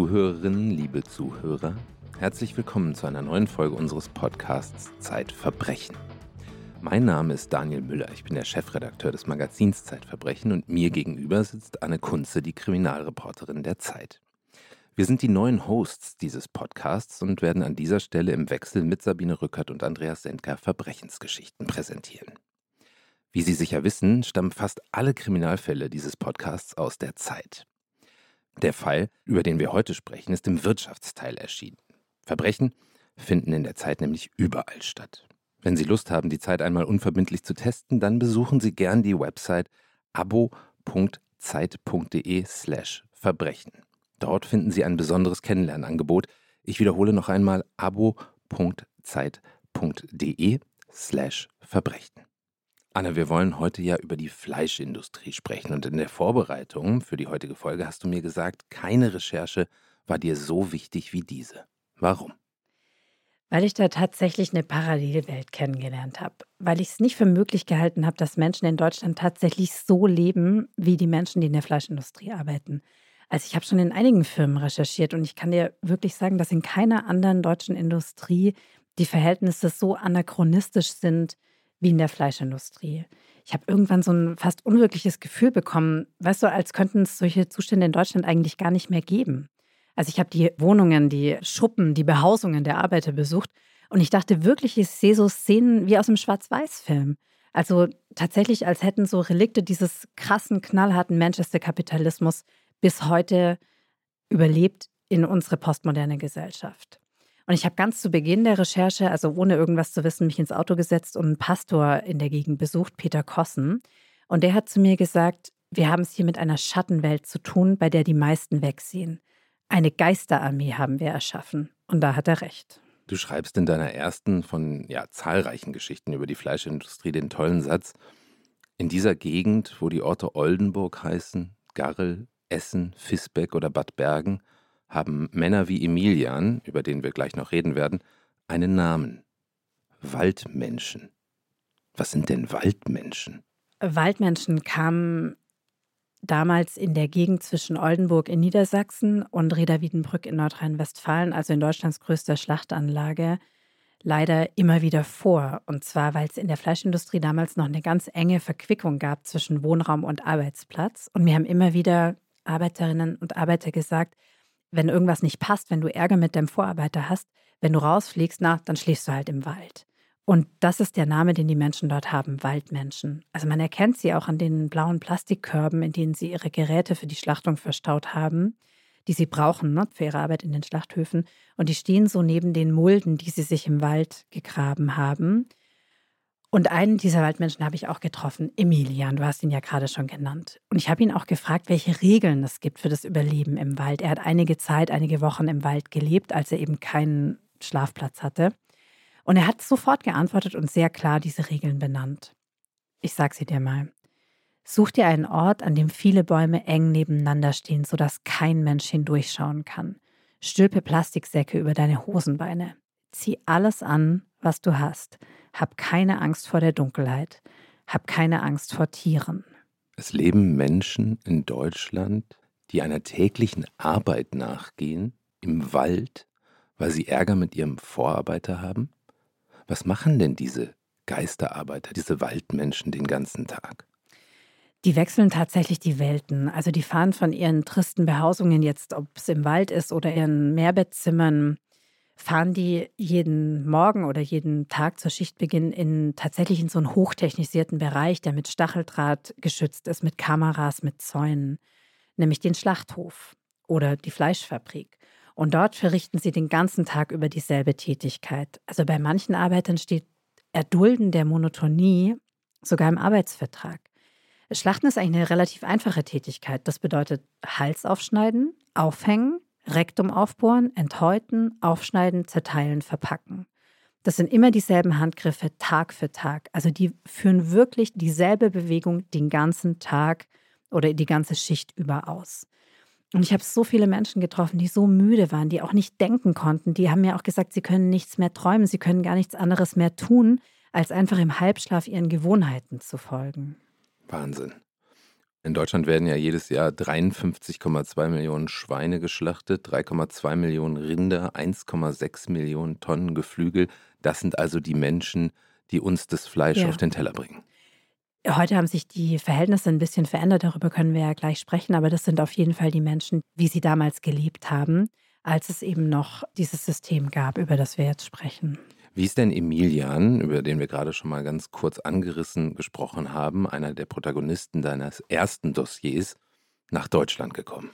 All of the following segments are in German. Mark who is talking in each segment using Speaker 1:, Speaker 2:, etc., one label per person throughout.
Speaker 1: Zuhörerinnen, liebe Zuhörer, herzlich willkommen zu einer neuen Folge unseres Podcasts Zeitverbrechen. Mein Name ist Daniel Müller, ich bin der Chefredakteur des Magazins Zeitverbrechen und mir gegenüber sitzt Anne Kunze, die Kriminalreporterin der Zeit. Wir sind die neuen Hosts dieses Podcasts und werden an dieser Stelle im Wechsel mit Sabine Rückert und Andreas Sendker Verbrechensgeschichten präsentieren. Wie Sie sicher wissen, stammen fast alle Kriminalfälle dieses Podcasts aus der Zeit. Der Fall, über den wir heute sprechen, ist im Wirtschaftsteil erschienen. Verbrechen finden in der Zeit nämlich überall statt. Wenn Sie Lust haben, die Zeit einmal unverbindlich zu testen, dann besuchen Sie gern die Website abo.zeit.de/slash Verbrechen. Dort finden Sie ein besonderes Kennenlernangebot. Ich wiederhole noch einmal abo.zeit.de/slash Verbrechen. Anne, wir wollen heute ja über die Fleischindustrie sprechen und in der Vorbereitung für die heutige Folge hast du mir gesagt, keine Recherche war dir so wichtig wie diese. Warum?
Speaker 2: Weil ich da tatsächlich eine Parallelwelt kennengelernt habe. Weil ich es nicht für möglich gehalten habe, dass Menschen in Deutschland tatsächlich so leben, wie die Menschen, die in der Fleischindustrie arbeiten. Also ich habe schon in einigen Firmen recherchiert und ich kann dir wirklich sagen, dass in keiner anderen deutschen Industrie die Verhältnisse so anachronistisch sind wie in der Fleischindustrie. Ich habe irgendwann so ein fast unwirkliches Gefühl bekommen, weißt du, als könnten es solche Zustände in Deutschland eigentlich gar nicht mehr geben. Also ich habe die Wohnungen, die Schuppen, die Behausungen der Arbeiter besucht und ich dachte wirklich, ich sehe so Szenen wie aus einem Schwarz-Weiß-Film. Also tatsächlich, als hätten so Relikte dieses krassen, knallharten Manchester-Kapitalismus bis heute überlebt in unsere postmoderne Gesellschaft. Und ich habe ganz zu Beginn der Recherche, also ohne irgendwas zu wissen, mich ins Auto gesetzt und einen Pastor in der Gegend besucht, Peter Kossen. Und der hat zu mir gesagt, wir haben es hier mit einer Schattenwelt zu tun, bei der die meisten wegsehen. Eine Geisterarmee haben wir erschaffen. Und da hat er recht.
Speaker 1: Du schreibst in deiner ersten von ja, zahlreichen Geschichten über die Fleischindustrie den tollen Satz, in dieser Gegend, wo die Orte Oldenburg heißen, Garrel, Essen, Fisbeck oder Bad Bergen, haben Männer wie Emilian, über den wir gleich noch reden werden, einen Namen. Waldmenschen. Was sind denn Waldmenschen?
Speaker 2: Waldmenschen kamen damals in der Gegend zwischen Oldenburg in Niedersachsen und Reda-Wiedenbrück in Nordrhein-Westfalen, also in Deutschlands größter Schlachtanlage, leider immer wieder vor. Und zwar, weil es in der Fleischindustrie damals noch eine ganz enge Verquickung gab zwischen Wohnraum und Arbeitsplatz. Und mir haben immer wieder Arbeiterinnen und Arbeiter gesagt, wenn irgendwas nicht passt, wenn du Ärger mit deinem Vorarbeiter hast, wenn du rausfliegst, na, dann schläfst du halt im Wald. Und das ist der Name, den die Menschen dort haben, Waldmenschen. Also man erkennt sie auch an den blauen Plastikkörben, in denen sie ihre Geräte für die Schlachtung verstaut haben, die sie brauchen ne, für ihre Arbeit in den Schlachthöfen. Und die stehen so neben den Mulden, die sie sich im Wald gegraben haben. Und einen dieser Waldmenschen habe ich auch getroffen, Emilian, du hast ihn ja gerade schon genannt. Und ich habe ihn auch gefragt, welche Regeln es gibt für das Überleben im Wald. Er hat einige Zeit, einige Wochen im Wald gelebt, als er eben keinen Schlafplatz hatte. Und er hat sofort geantwortet und sehr klar diese Regeln benannt. Ich sag sie dir mal. Such dir einen Ort, an dem viele Bäume eng nebeneinander stehen, sodass kein Mensch hindurchschauen kann. Stülpe Plastiksäcke über deine Hosenbeine. Zieh alles an, was du hast. Hab keine Angst vor der Dunkelheit. Hab keine Angst vor Tieren.
Speaker 1: Es leben Menschen in Deutschland, die einer täglichen Arbeit nachgehen, im Wald, weil sie Ärger mit ihrem Vorarbeiter haben? Was machen denn diese Geisterarbeiter, diese Waldmenschen den ganzen Tag?
Speaker 2: Die wechseln tatsächlich die Welten. Also die fahren von ihren tristen Behausungen jetzt, ob es im Wald ist oder ihren Mehrbettzimmern, fahren die jeden Morgen oder jeden Tag zur Schichtbeginn in tatsächlich in so einen hochtechnisierten Bereich, der mit Stacheldraht geschützt ist, mit Kameras, mit Zäunen, nämlich den Schlachthof oder die Fleischfabrik. Und dort verrichten sie den ganzen Tag über dieselbe Tätigkeit. Also bei manchen Arbeitern steht Erdulden der Monotonie sogar im Arbeitsvertrag. Schlachten ist eigentlich eine relativ einfache Tätigkeit. Das bedeutet Hals aufschneiden, aufhängen, Rektum aufbohren, enthäuten, aufschneiden, zerteilen, verpacken. Das sind immer dieselben Handgriffe Tag für Tag. Also die führen wirklich dieselbe Bewegung den ganzen Tag oder die ganze Schicht über aus. Und ich habe so viele Menschen getroffen, die so müde waren, die auch nicht denken konnten. Die haben mir auch gesagt, sie können nichts mehr träumen, sie können gar nichts anderes mehr tun, als einfach im Halbschlaf ihren Gewohnheiten zu folgen.
Speaker 1: Wahnsinn. In Deutschland werden ja jedes Jahr 53,2 Millionen Schweine geschlachtet, 3,2 Millionen Rinder, 1,6 Millionen Tonnen Geflügel. Das sind also die Menschen, die uns das Fleisch ja. auf den Teller bringen.
Speaker 2: Heute haben sich die Verhältnisse ein bisschen verändert, darüber können wir ja gleich sprechen, aber das sind auf jeden Fall die Menschen, wie sie damals gelebt haben, als es eben noch dieses System gab, über das wir jetzt sprechen.
Speaker 1: Wie ist denn Emilian, über den wir gerade schon mal ganz kurz angerissen gesprochen haben, einer der Protagonisten deines ersten Dossiers, nach Deutschland gekommen?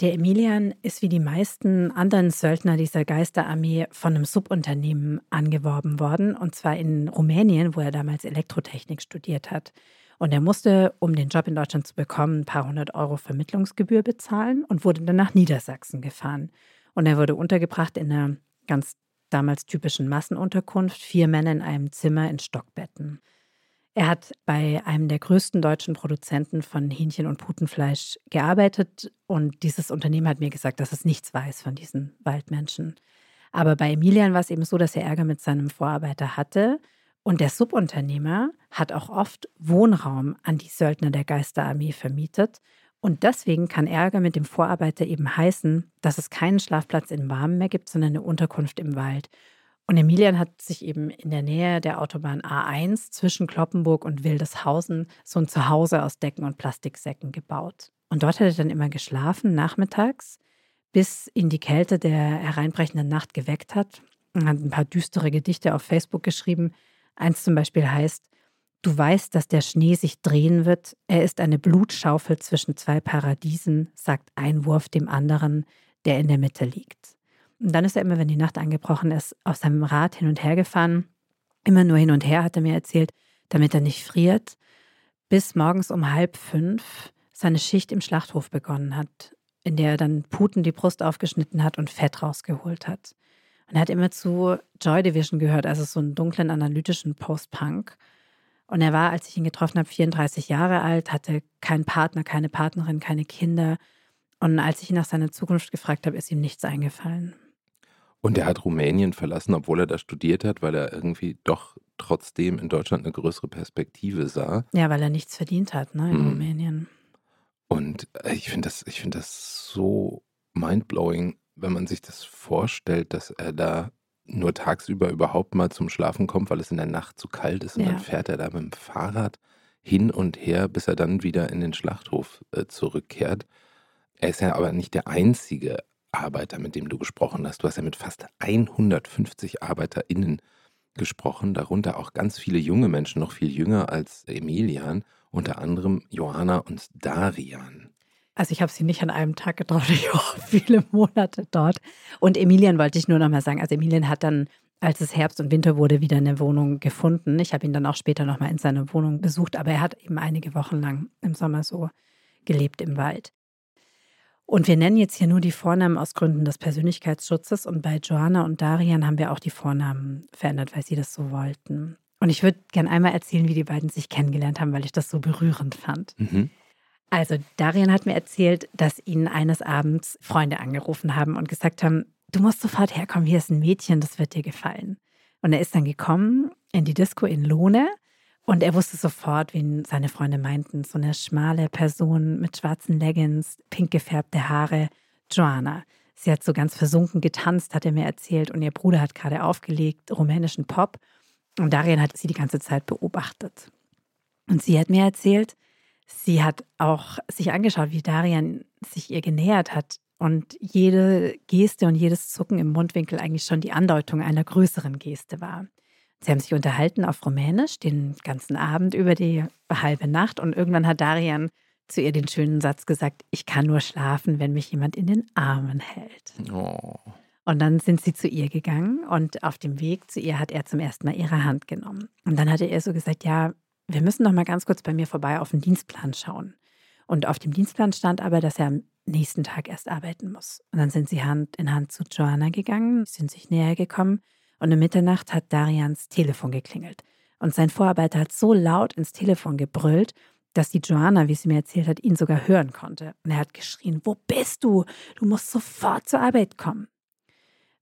Speaker 2: Der Emilian ist wie die meisten anderen Söldner dieser Geisterarmee von einem Subunternehmen angeworben worden, und zwar in Rumänien, wo er damals Elektrotechnik studiert hat. Und er musste, um den Job in Deutschland zu bekommen, ein paar hundert Euro Vermittlungsgebühr bezahlen und wurde dann nach Niedersachsen gefahren. Und er wurde untergebracht in einer ganz damals typischen Massenunterkunft, vier Männer in einem Zimmer in Stockbetten. Er hat bei einem der größten deutschen Produzenten von Hähnchen- und Putenfleisch gearbeitet und dieses Unternehmen hat mir gesagt, dass es nichts weiß von diesen Waldmenschen. Aber bei Emilian war es eben so, dass er Ärger mit seinem Vorarbeiter hatte und der Subunternehmer hat auch oft Wohnraum an die Söldner der Geisterarmee vermietet und deswegen kann Ärger mit dem Vorarbeiter eben heißen, dass es keinen Schlafplatz im Warmen mehr gibt, sondern eine Unterkunft im Wald. Und Emilian hat sich eben in der Nähe der Autobahn A1 zwischen Kloppenburg und Wildeshausen so ein Zuhause aus Decken und Plastiksäcken gebaut. Und dort hat er dann immer geschlafen, nachmittags, bis ihn die Kälte der hereinbrechenden Nacht geweckt hat. Er hat ein paar düstere Gedichte auf Facebook geschrieben. Eins zum Beispiel heißt, Du weißt, dass der Schnee sich drehen wird. Er ist eine Blutschaufel zwischen zwei Paradiesen, sagt ein Wurf dem anderen, der in der Mitte liegt. Und dann ist er immer, wenn die Nacht angebrochen ist, auf seinem Rad hin und her gefahren. Immer nur hin und her, hat er mir erzählt, damit er nicht friert, bis morgens um halb fünf seine Schicht im Schlachthof begonnen hat, in der er dann Puten die Brust aufgeschnitten hat und Fett rausgeholt hat. Und er hat immer zu Joy Division gehört, also so einen dunklen analytischen Post-Punk. Und er war, als ich ihn getroffen habe, 34 Jahre alt, hatte keinen Partner, keine Partnerin, keine Kinder. Und als ich ihn nach seiner Zukunft gefragt habe, ist ihm nichts eingefallen.
Speaker 1: Und er hat Rumänien verlassen, obwohl er da studiert hat, weil er irgendwie doch trotzdem in Deutschland eine größere Perspektive sah.
Speaker 2: Ja, weil er nichts verdient hat, ne, in hm. Rumänien.
Speaker 1: Und äh, ich finde das, find das so mindblowing, wenn man sich das vorstellt, dass er da nur tagsüber überhaupt mal zum Schlafen kommt, weil es in der Nacht zu kalt ist und ja. dann fährt er da mit dem Fahrrad hin und her, bis er dann wieder in den Schlachthof äh, zurückkehrt. Er ist ja aber nicht der einzige Arbeiter, mit dem du gesprochen hast. Du hast ja mit fast 150 ArbeiterInnen gesprochen, darunter auch ganz viele junge Menschen, noch viel jünger als Emilian, unter anderem Johanna und Darian.
Speaker 2: Also ich habe sie nicht an einem Tag getroffen, ich war viele Monate dort. Und Emilian wollte ich nur noch mal sagen. Also Emilian hat dann, als es Herbst und Winter wurde, wieder eine Wohnung gefunden. Ich habe ihn dann auch später noch mal in seiner Wohnung besucht, aber er hat eben einige Wochen lang im Sommer so gelebt im Wald. Und wir nennen jetzt hier nur die Vornamen aus Gründen des Persönlichkeitsschutzes. Und bei Joanna und Darian haben wir auch die Vornamen verändert, weil sie das so wollten. Und ich würde gerne einmal erzählen, wie die beiden sich kennengelernt haben, weil ich das so berührend fand. Mhm. Also Darian hat mir erzählt, dass ihn eines Abends Freunde angerufen haben und gesagt haben, du musst sofort herkommen, hier ist ein Mädchen, das wird dir gefallen. Und er ist dann gekommen in die Disco in Lohne und er wusste sofort, wen seine Freunde meinten. So eine schmale Person mit schwarzen Leggings, pink gefärbte Haare, Joanna. Sie hat so ganz versunken getanzt, hat er mir erzählt, und ihr Bruder hat gerade aufgelegt, rumänischen Pop. Und Darian hat sie die ganze Zeit beobachtet. Und sie hat mir erzählt, Sie hat auch sich angeschaut, wie Darian sich ihr genähert hat und jede Geste und jedes Zucken im Mundwinkel eigentlich schon die Andeutung einer größeren Geste war. Sie haben sich unterhalten auf Rumänisch den ganzen Abend über die halbe Nacht und irgendwann hat Darian zu ihr den schönen Satz gesagt, ich kann nur schlafen, wenn mich jemand in den Armen hält. Oh. Und dann sind sie zu ihr gegangen und auf dem Weg zu ihr hat er zum ersten Mal ihre Hand genommen. Und dann hatte er so gesagt, ja, wir müssen noch mal ganz kurz bei mir vorbei auf den Dienstplan schauen. Und auf dem Dienstplan stand aber, dass er am nächsten Tag erst arbeiten muss. Und dann sind sie Hand in Hand zu Joanna gegangen, sind sich näher gekommen und um Mitternacht hat Darians Telefon geklingelt. Und sein Vorarbeiter hat so laut ins Telefon gebrüllt, dass die Joanna, wie sie mir erzählt hat, ihn sogar hören konnte. Und er hat geschrien, wo bist du? Du musst sofort zur Arbeit kommen.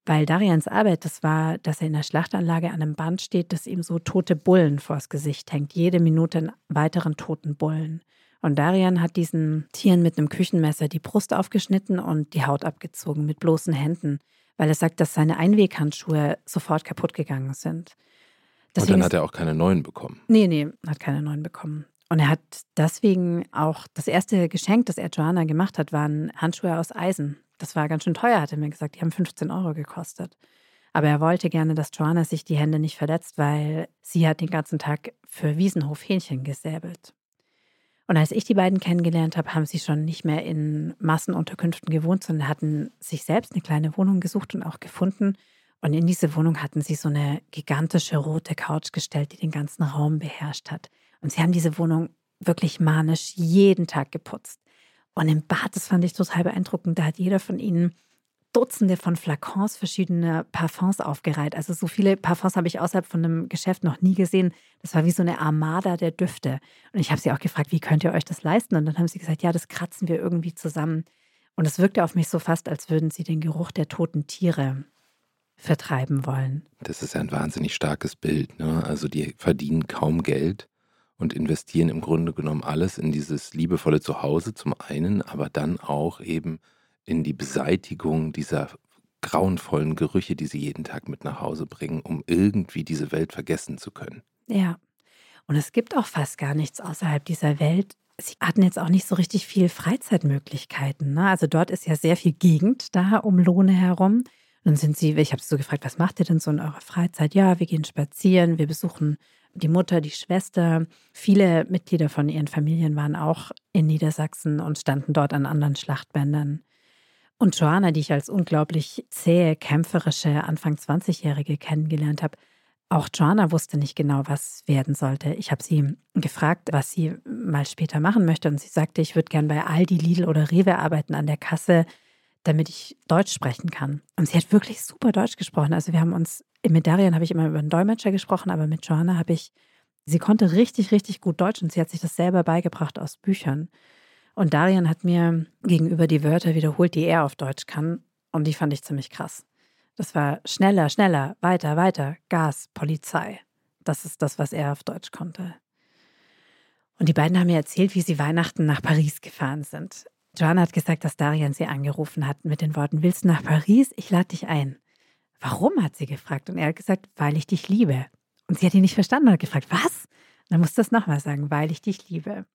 Speaker 2: Weil Darians Arbeit, das war, dass er in der Schlachtanlage an einem Band steht, das ihm so tote Bullen vors Gesicht hängt. Jede Minute einen weiteren toten Bullen. Und Darian hat diesen Tieren mit einem Küchenmesser die Brust aufgeschnitten und die Haut abgezogen mit bloßen Händen, weil er sagt, dass seine Einweghandschuhe sofort kaputt gegangen sind.
Speaker 1: Deswegen und dann hat er auch keine neuen bekommen.
Speaker 2: Nee, nee, hat keine neuen bekommen. Und er hat deswegen auch das erste Geschenk, das er Joanna gemacht hat, waren Handschuhe aus Eisen. Das war ganz schön teuer, hat er mir gesagt. Die haben 15 Euro gekostet. Aber er wollte gerne, dass Joanna sich die Hände nicht verletzt, weil sie hat den ganzen Tag für Wiesenhof Hähnchen gesäbelt. Und als ich die beiden kennengelernt habe, haben sie schon nicht mehr in Massenunterkünften gewohnt, sondern hatten sich selbst eine kleine Wohnung gesucht und auch gefunden. Und in diese Wohnung hatten sie so eine gigantische rote Couch gestellt, die den ganzen Raum beherrscht hat. Und sie haben diese Wohnung wirklich manisch jeden Tag geputzt. Und im Bad, das fand ich total beeindruckend, da hat jeder von ihnen Dutzende von Flakons verschiedener Parfums aufgereiht. Also so viele Parfums habe ich außerhalb von einem Geschäft noch nie gesehen. Das war wie so eine Armada der Düfte. Und ich habe sie auch gefragt, wie könnt ihr euch das leisten? Und dann haben sie gesagt, ja, das kratzen wir irgendwie zusammen. Und es wirkte auf mich so fast, als würden sie den Geruch der toten Tiere vertreiben wollen.
Speaker 1: Das ist ein wahnsinnig starkes Bild. Ne? Also die verdienen kaum Geld und investieren im Grunde genommen alles in dieses liebevolle Zuhause zum einen, aber dann auch eben in die Beseitigung dieser grauenvollen Gerüche, die sie jeden Tag mit nach Hause bringen, um irgendwie diese Welt vergessen zu können.
Speaker 2: Ja. Und es gibt auch fast gar nichts außerhalb dieser Welt. Sie hatten jetzt auch nicht so richtig viel Freizeitmöglichkeiten. Ne? Also dort ist ja sehr viel Gegend da um Lohne herum. Dann sind sie, ich habe sie so gefragt, was macht ihr denn so in eurer Freizeit? Ja, wir gehen spazieren, wir besuchen die Mutter, die Schwester. Viele Mitglieder von ihren Familien waren auch in Niedersachsen und standen dort an anderen Schlachtbändern. Und Joanna, die ich als unglaublich zähe, kämpferische Anfang 20-Jährige kennengelernt habe, auch Joanna wusste nicht genau, was werden sollte. Ich habe sie gefragt, was sie mal später machen möchte. Und sie sagte, ich würde gern bei Aldi, Lidl oder Rewe arbeiten an der Kasse, damit ich Deutsch sprechen kann. Und sie hat wirklich super Deutsch gesprochen. Also wir haben uns, mit Darian habe ich immer über einen Dolmetscher gesprochen, aber mit Joanna habe ich, sie konnte richtig, richtig gut Deutsch und sie hat sich das selber beigebracht aus Büchern. Und Darian hat mir gegenüber die Wörter wiederholt, die er auf Deutsch kann. Und die fand ich ziemlich krass. Das war schneller, schneller, weiter, weiter, Gas, Polizei. Das ist das, was er auf Deutsch konnte. Und die beiden haben mir erzählt, wie sie Weihnachten nach Paris gefahren sind. Joanna hat gesagt, dass Darian sie angerufen hat mit den Worten: Willst du nach Paris? Ich lade dich ein. Warum? hat sie gefragt. Und er hat gesagt: Weil ich dich liebe. Und sie hat ihn nicht verstanden und hat gefragt: Was? Und dann musste es nochmal sagen: Weil ich dich liebe.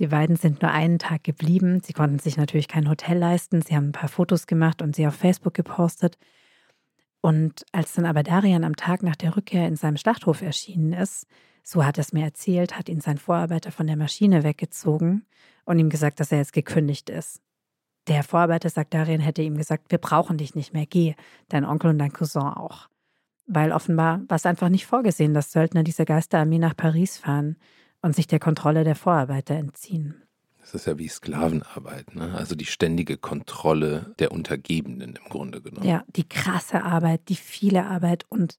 Speaker 2: Die beiden sind nur einen Tag geblieben. Sie konnten sich natürlich kein Hotel leisten. Sie haben ein paar Fotos gemacht und sie auf Facebook gepostet. Und als dann aber Darian am Tag nach der Rückkehr in seinem Schlachthof erschienen ist, so hat er es mir erzählt, hat ihn sein Vorarbeiter von der Maschine weggezogen und ihm gesagt, dass er jetzt gekündigt ist. Der Vorarbeiter sagt, Darian hätte ihm gesagt, wir brauchen dich nicht mehr, geh, dein Onkel und dein Cousin auch. Weil offenbar war es einfach nicht vorgesehen, dass Söldner dieser Geisterarmee nach Paris fahren und sich der Kontrolle der Vorarbeiter entziehen.
Speaker 1: Das ist ja wie Sklavenarbeit, ne? also die ständige Kontrolle der Untergebenen im Grunde genommen.
Speaker 2: Ja, die krasse Arbeit, die viele Arbeit und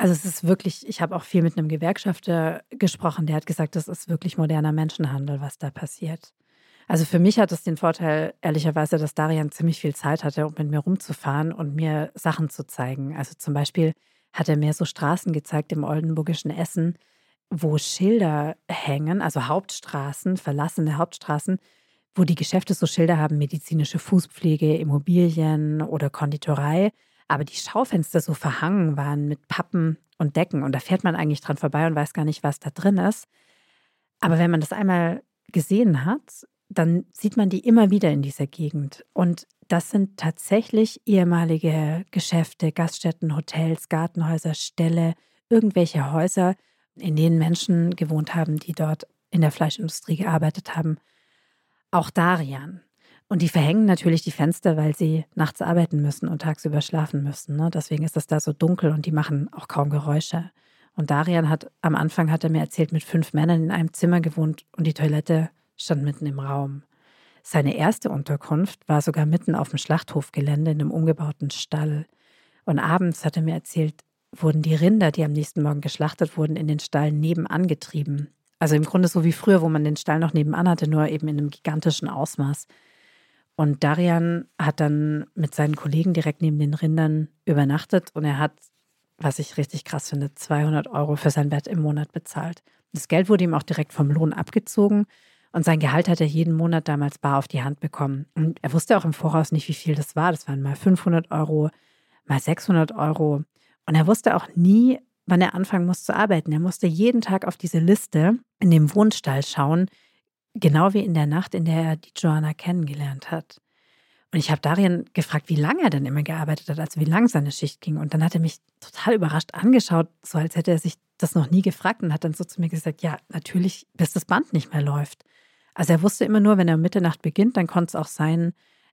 Speaker 2: also es ist wirklich, ich habe auch viel mit einem Gewerkschafter gesprochen, der hat gesagt, das ist wirklich moderner Menschenhandel, was da passiert. Also für mich hat es den Vorteil, ehrlicherweise, dass Darian ziemlich viel Zeit hatte, um mit mir rumzufahren und mir Sachen zu zeigen. Also zum Beispiel hat er mir so Straßen gezeigt im oldenburgischen Essen, wo Schilder hängen, also Hauptstraßen, verlassene Hauptstraßen, wo die Geschäfte so Schilder haben, medizinische Fußpflege, Immobilien oder Konditorei, aber die Schaufenster so verhangen waren mit Pappen und Decken und da fährt man eigentlich dran vorbei und weiß gar nicht, was da drin ist. Aber wenn man das einmal gesehen hat, dann sieht man die immer wieder in dieser Gegend. Und das sind tatsächlich ehemalige Geschäfte, Gaststätten, Hotels, Gartenhäuser, Ställe, irgendwelche Häuser, in denen Menschen gewohnt haben, die dort in der Fleischindustrie gearbeitet haben. Auch Darian. Und die verhängen natürlich die Fenster, weil sie nachts arbeiten müssen und tagsüber schlafen müssen. Ne? Deswegen ist es da so dunkel und die machen auch kaum Geräusche. Und Darian hat am Anfang hat er mir erzählt, mit fünf Männern in einem Zimmer gewohnt und die Toilette stand mitten im Raum. Seine erste Unterkunft war sogar mitten auf dem Schlachthofgelände in einem umgebauten Stall. Und abends hat er mir erzählt, wurden die Rinder, die am nächsten Morgen geschlachtet wurden, in den Stall nebenan getrieben. Also im Grunde so wie früher, wo man den Stall noch nebenan hatte, nur eben in einem gigantischen Ausmaß. Und Darian hat dann mit seinen Kollegen direkt neben den Rindern übernachtet und er hat, was ich richtig krass finde, 200 Euro für sein Bett im Monat bezahlt. Das Geld wurde ihm auch direkt vom Lohn abgezogen Und sein Gehalt hat er jeden Monat damals bar auf die Hand bekommen. Und er wusste auch im Voraus nicht, wie viel das war. Das waren mal 500 Euro, mal 600 Euro. Und er wusste auch nie, wann er anfangen muss zu arbeiten. Er musste jeden Tag auf diese Liste in dem Wohnstall schauen, genau wie in der Nacht, in der er die Joanna kennengelernt hat. Und ich habe Darian gefragt, wie lange er denn immer gearbeitet hat, also wie lang seine Schicht ging. Und dann hat er mich total überrascht angeschaut, so als hätte er sich das noch nie gefragt und hat dann so zu mir gesagt, ja, natürlich, bis das Band nicht mehr läuft. Also er wusste immer nur, wenn er um Mitternacht beginnt, dann konnte es auch sein,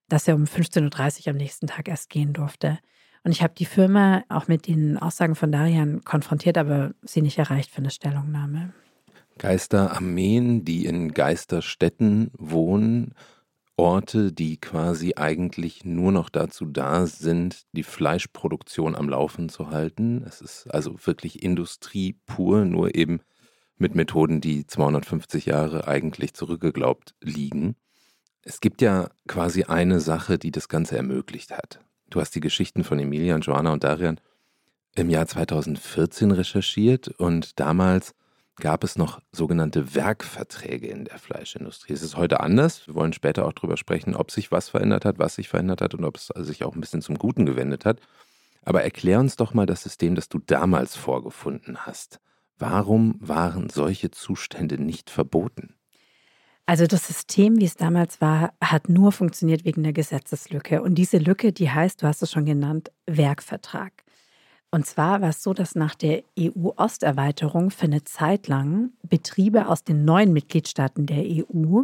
Speaker 2: dass er um 15.30 Uhr am nächsten Tag erst gehen durfte. Und ich habe die Firma auch mit den Aussagen von Darian konfrontiert, aber sie nicht erreicht für eine Stellungnahme.
Speaker 1: Geisterarmeen, die in Geisterstädten wohnen, Orte, die quasi eigentlich nur noch dazu da sind, die Fleischproduktion am Laufen zu halten. Es ist also wirklich Industrie pur, nur eben mit Methoden, die 250 Jahre eigentlich zurückgeglaubt liegen. Es gibt ja quasi eine Sache, die das Ganze ermöglicht hat. Du hast die Geschichten von Emilia, Joanna und Darian im Jahr 2014 recherchiert und damals gab es noch sogenannte Werkverträge in der Fleischindustrie. Es ist heute anders. Wir wollen später auch darüber sprechen, ob sich was verändert hat, was sich verändert hat und ob es sich auch ein bisschen zum Guten gewendet hat. Aber erklär uns doch mal das System, das du damals vorgefunden hast. Warum waren solche Zustände nicht verboten?
Speaker 2: Also das System, wie es damals war, hat nur funktioniert wegen der Gesetzeslücke. Und diese Lücke, die heißt, du hast es schon genannt, Werkvertrag. Und zwar war es so, dass nach der EU-Osterweiterung für eine Zeit lang Betriebe aus den neuen Mitgliedstaaten der EU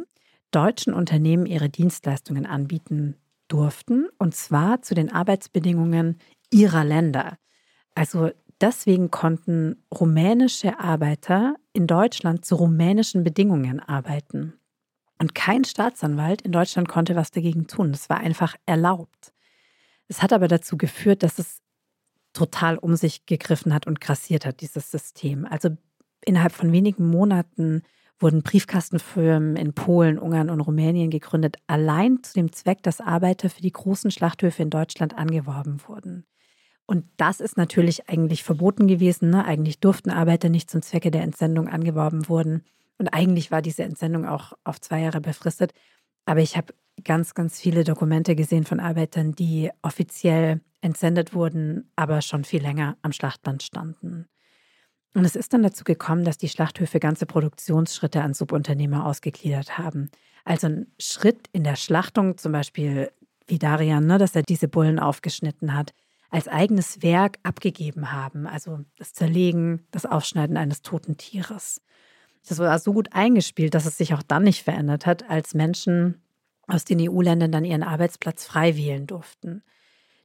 Speaker 2: deutschen Unternehmen ihre Dienstleistungen anbieten durften, und zwar zu den Arbeitsbedingungen ihrer Länder. Also deswegen konnten rumänische Arbeiter in Deutschland zu rumänischen Bedingungen arbeiten. Und kein Staatsanwalt in Deutschland konnte was dagegen tun. Das war einfach erlaubt. Es hat aber dazu geführt, dass es total um sich gegriffen hat und grassiert hat, dieses System. Also innerhalb von wenigen Monaten wurden Briefkastenfirmen in Polen, Ungarn und Rumänien gegründet, allein zu dem Zweck, dass Arbeiter für die großen Schlachthöfe in Deutschland angeworben wurden. Und das ist natürlich eigentlich verboten gewesen. Ne? Eigentlich durften Arbeiter nicht zum Zwecke der Entsendung angeworben wurden. Und eigentlich war diese Entsendung auch auf zwei Jahre befristet. Aber ich habe ganz, ganz viele Dokumente gesehen von Arbeitern, die offiziell entsendet wurden, aber schon viel länger am Schlachtband standen. Und es ist dann dazu gekommen, dass die Schlachthöfe ganze Produktionsschritte an Subunternehmer ausgegliedert haben. Also ein Schritt in der Schlachtung, zum Beispiel wie Darian, ne, dass er diese Bullen aufgeschnitten hat, als eigenes Werk abgegeben haben. Also das Zerlegen, das Aufschneiden eines toten Tieres. Das war so gut eingespielt, dass es sich auch dann nicht verändert hat, als Menschen aus den EU-Ländern dann ihren Arbeitsplatz frei wählen durften.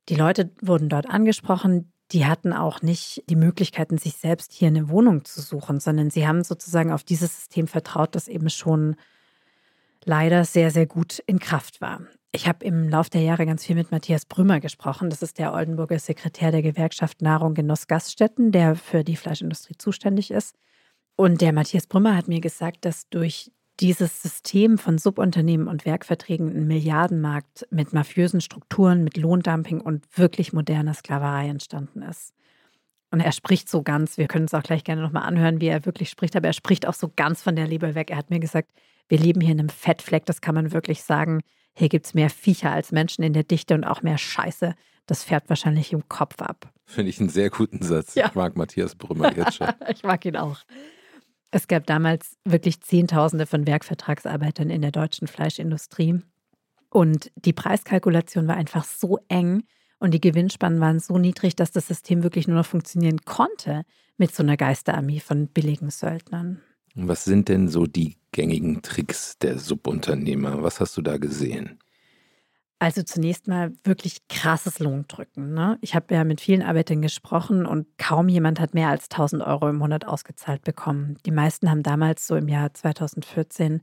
Speaker 2: Die Leute wurden dort angesprochen, die hatten auch nicht die Möglichkeiten, sich selbst hier eine Wohnung zu suchen, sondern sie haben sozusagen auf dieses System vertraut, das eben schon leider sehr, sehr gut in Kraft war. Ich habe im Laufe der Jahre ganz viel mit Matthias Brümmer gesprochen. Das ist der Oldenburger Sekretär der Gewerkschaft Nahrung Genuss Gaststätten, der für die Fleischindustrie zuständig ist. Und der Matthias Brümmer hat mir gesagt, dass durch dieses System von Subunternehmen und Werkverträgen ein Milliardenmarkt mit mafiösen Strukturen, mit Lohndumping und wirklich moderner Sklaverei entstanden ist. Und er spricht so ganz, wir können es auch gleich gerne nochmal anhören, wie er wirklich spricht, aber er spricht auch so ganz von der Liebe weg. Er hat mir gesagt, wir leben hier in einem Fettfleck, das kann man wirklich sagen. Hier gibt es mehr Viecher als Menschen in der Dichte und auch mehr Scheiße. Das fährt wahrscheinlich im Kopf ab.
Speaker 1: Finde ich einen sehr guten Satz. Ja. Ich mag Matthias Brümmer jetzt schon.
Speaker 2: ich mag ihn auch. Es gab damals wirklich Zehntausende von Werkvertragsarbeitern in der deutschen Fleischindustrie. Und die Preiskalkulation war einfach so eng und die Gewinnspannen waren so niedrig, dass das System wirklich nur noch funktionieren konnte mit so einer Geisterarmee von billigen Söldnern.
Speaker 1: Was sind denn so die gängigen Tricks der Subunternehmer? Was hast du da gesehen?
Speaker 2: Also zunächst mal wirklich krasses Lohndrücken. Ne? Ich habe ja mit vielen Arbeitern gesprochen und kaum jemand hat mehr als 1000 Euro im Monat ausgezahlt bekommen. Die meisten haben damals so im Jahr 2014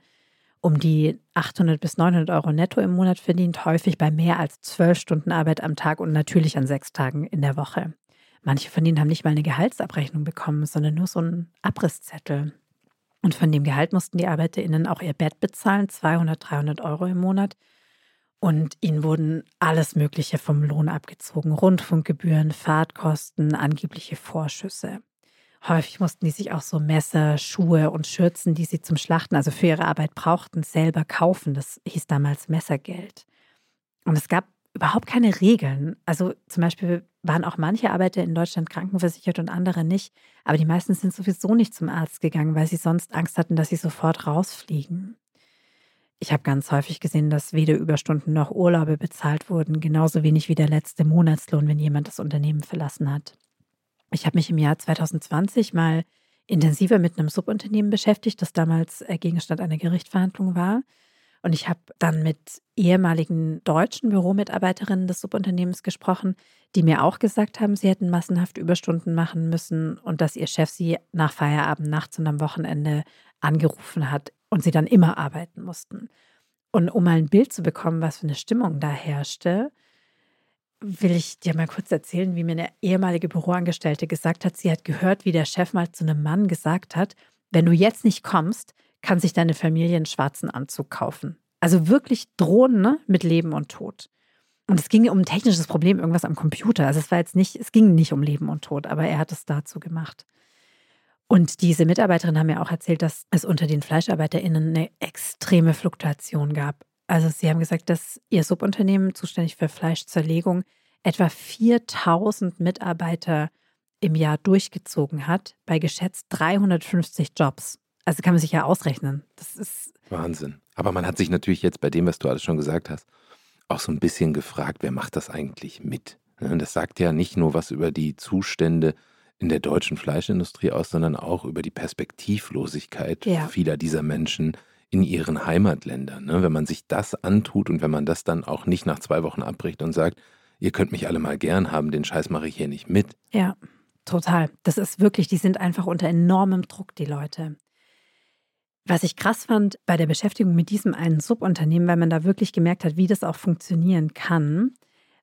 Speaker 2: um die 800 bis 900 Euro netto im Monat verdient, häufig bei mehr als zwölf Stunden Arbeit am Tag und natürlich an sechs Tagen in der Woche. Manche von ihnen haben nicht mal eine Gehaltsabrechnung bekommen, sondern nur so einen Abrisszettel. Und von dem Gehalt mussten die ArbeiterInnen auch ihr Bett bezahlen, 200, 300 Euro im Monat. Und ihnen wurden alles Mögliche vom Lohn abgezogen. Rundfunkgebühren, Fahrtkosten, angebliche Vorschüsse. Häufig mussten die sich auch so Messer, Schuhe und Schürzen, die sie zum Schlachten, also für ihre Arbeit brauchten, selber kaufen. Das hieß damals Messergeld. Und es gab überhaupt keine Regeln. Also zum Beispiel waren auch manche Arbeiter in Deutschland krankenversichert und andere nicht. Aber die meisten sind sowieso nicht zum Arzt gegangen, weil sie sonst Angst hatten, dass sie sofort rausfliegen. Ich habe ganz häufig gesehen, dass weder Überstunden noch Urlaube bezahlt wurden, genauso wenig wie der letzte Monatslohn, wenn jemand das Unternehmen verlassen hat. Ich habe mich im Jahr 2020 mal intensiver mit einem Subunternehmen beschäftigt, das damals äh, Gegenstand einer Gerichtsverhandlung war. Und ich habe dann mit ehemaligen deutschen Büromitarbeiterinnen des Subunternehmens gesprochen, die mir auch gesagt haben, sie hätten massenhaft Überstunden machen müssen und dass ihr Chef sie nach Feierabend nachts und am Wochenende angerufen hat und sie dann immer arbeiten mussten. Und um mal ein Bild zu bekommen, was für eine Stimmung da herrschte, will ich dir mal kurz erzählen, wie mir eine ehemalige Büroangestellte gesagt hat, sie hat gehört, wie der Chef mal zu einem Mann gesagt hat, wenn du jetzt nicht kommst, kann sich deine Familie einen schwarzen Anzug kaufen. Also wirklich drohen ne, mit Leben und Tod. Und es ging um ein technisches Problem, irgendwas am Computer. Also es war jetzt nicht, es ging nicht um Leben und Tod, aber er hat es dazu gemacht. Und diese Mitarbeiterin haben mir auch erzählt, dass es unter den FleischarbeiterInnen eine extreme Fluktuation gab. Also sie haben gesagt, dass ihr Subunternehmen zuständig für Fleischzerlegung etwa 4000 Mitarbeiter im Jahr durchgezogen hat, bei geschätzt 350 Jobs. Also kann man sich ja ausrechnen. Das ist
Speaker 1: Wahnsinn. Aber man hat sich natürlich jetzt bei dem, was du alles schon gesagt hast, auch so ein bisschen gefragt, wer macht das eigentlich mit? Ne, das sagt ja nicht nur was über die Zustände in der deutschen Fleischindustrie aus, sondern auch über die Perspektivlosigkeit ja. vieler dieser Menschen in ihren Heimatländern. Ne? Wenn man sich das antut und wenn man das dann auch nicht nach zwei Wochen abbricht und sagt, ihr könnt mich alle mal gern haben, den Scheiß mache ich hier nicht mit.
Speaker 2: Ja, total. Das ist wirklich, die sind einfach unter enormem Druck, die Leute. Was ich krass fand bei der Beschäftigung mit diesem einen Subunternehmen, weil man da wirklich gemerkt hat, wie das auch funktionieren kann,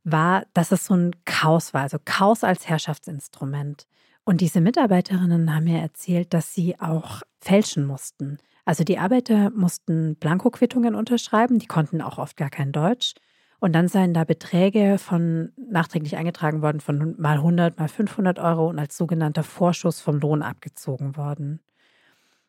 Speaker 2: war, dass es so ein Chaos war, also Chaos als Herrschaftsinstrument. Und diese Mitarbeiterinnen haben mir erzählt, dass sie auch fälschen mussten. Also die Arbeiter mussten Blankoquittungen unterschreiben, die konnten auch oft gar kein Deutsch. Und dann seien da Beträge von nachträglich eingetragen worden von mal 100, mal 500 Euro und als sogenannter Vorschuss vom Lohn abgezogen worden.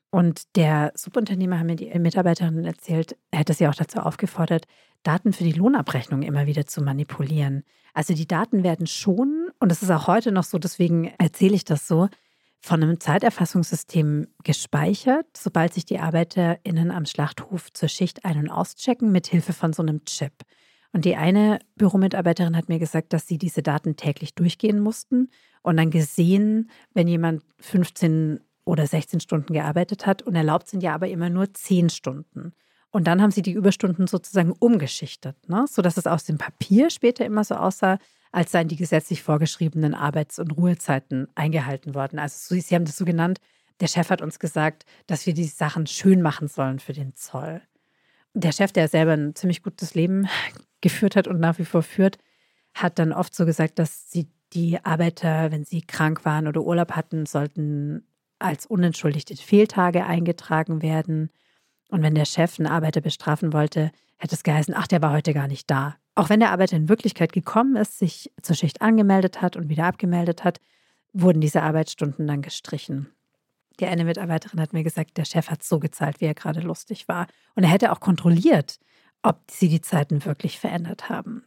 Speaker 2: Und der Subunternehmer haben mir die Mitarbeiterinnen erzählt, er hätte sie auch dazu aufgefordert, Daten für die Lohnabrechnung immer wieder zu manipulieren. Also die Daten werden schon, und das ist auch heute noch so, deswegen erzähle ich das so, von einem Zeiterfassungssystem gespeichert, sobald sich die ArbeiterInnen am Schlachthof zur Schicht ein- und auschecken, mit Hilfe von so einem Chip. Und die eine Büromitarbeiterin hat mir gesagt, dass sie diese Daten täglich durchgehen mussten und dann gesehen, wenn jemand 15 oder 16 Stunden gearbeitet hat und erlaubt sind ja aber immer nur 10 Stunden. Und dann haben sie die Überstunden sozusagen umgeschichtet, ne? sodass es aus dem Papier später immer so aussah, als seien die gesetzlich vorgeschriebenen Arbeits- und Ruhezeiten eingehalten worden. Also Sie haben das so genannt, der Chef hat uns gesagt, dass wir die Sachen schön machen sollen für den Zoll. Der Chef, der selber ein ziemlich gutes Leben geführt hat und nach wie vor führt, hat dann oft so gesagt, dass sie die Arbeiter, wenn sie krank waren oder Urlaub hatten, sollten als unentschuldigte Fehltage eingetragen werden. Und wenn der Chef einen Arbeiter bestrafen wollte, hätte es geheißen, ach, der war heute gar nicht da. Auch wenn der Arbeiter in Wirklichkeit gekommen ist, sich zur Schicht angemeldet hat und wieder abgemeldet hat, wurden diese Arbeitsstunden dann gestrichen. Die eine Mitarbeiterin hat mir gesagt, der Chef hat so gezahlt, wie er gerade lustig war. Und er hätte auch kontrolliert, ob sie die Zeiten wirklich verändert haben.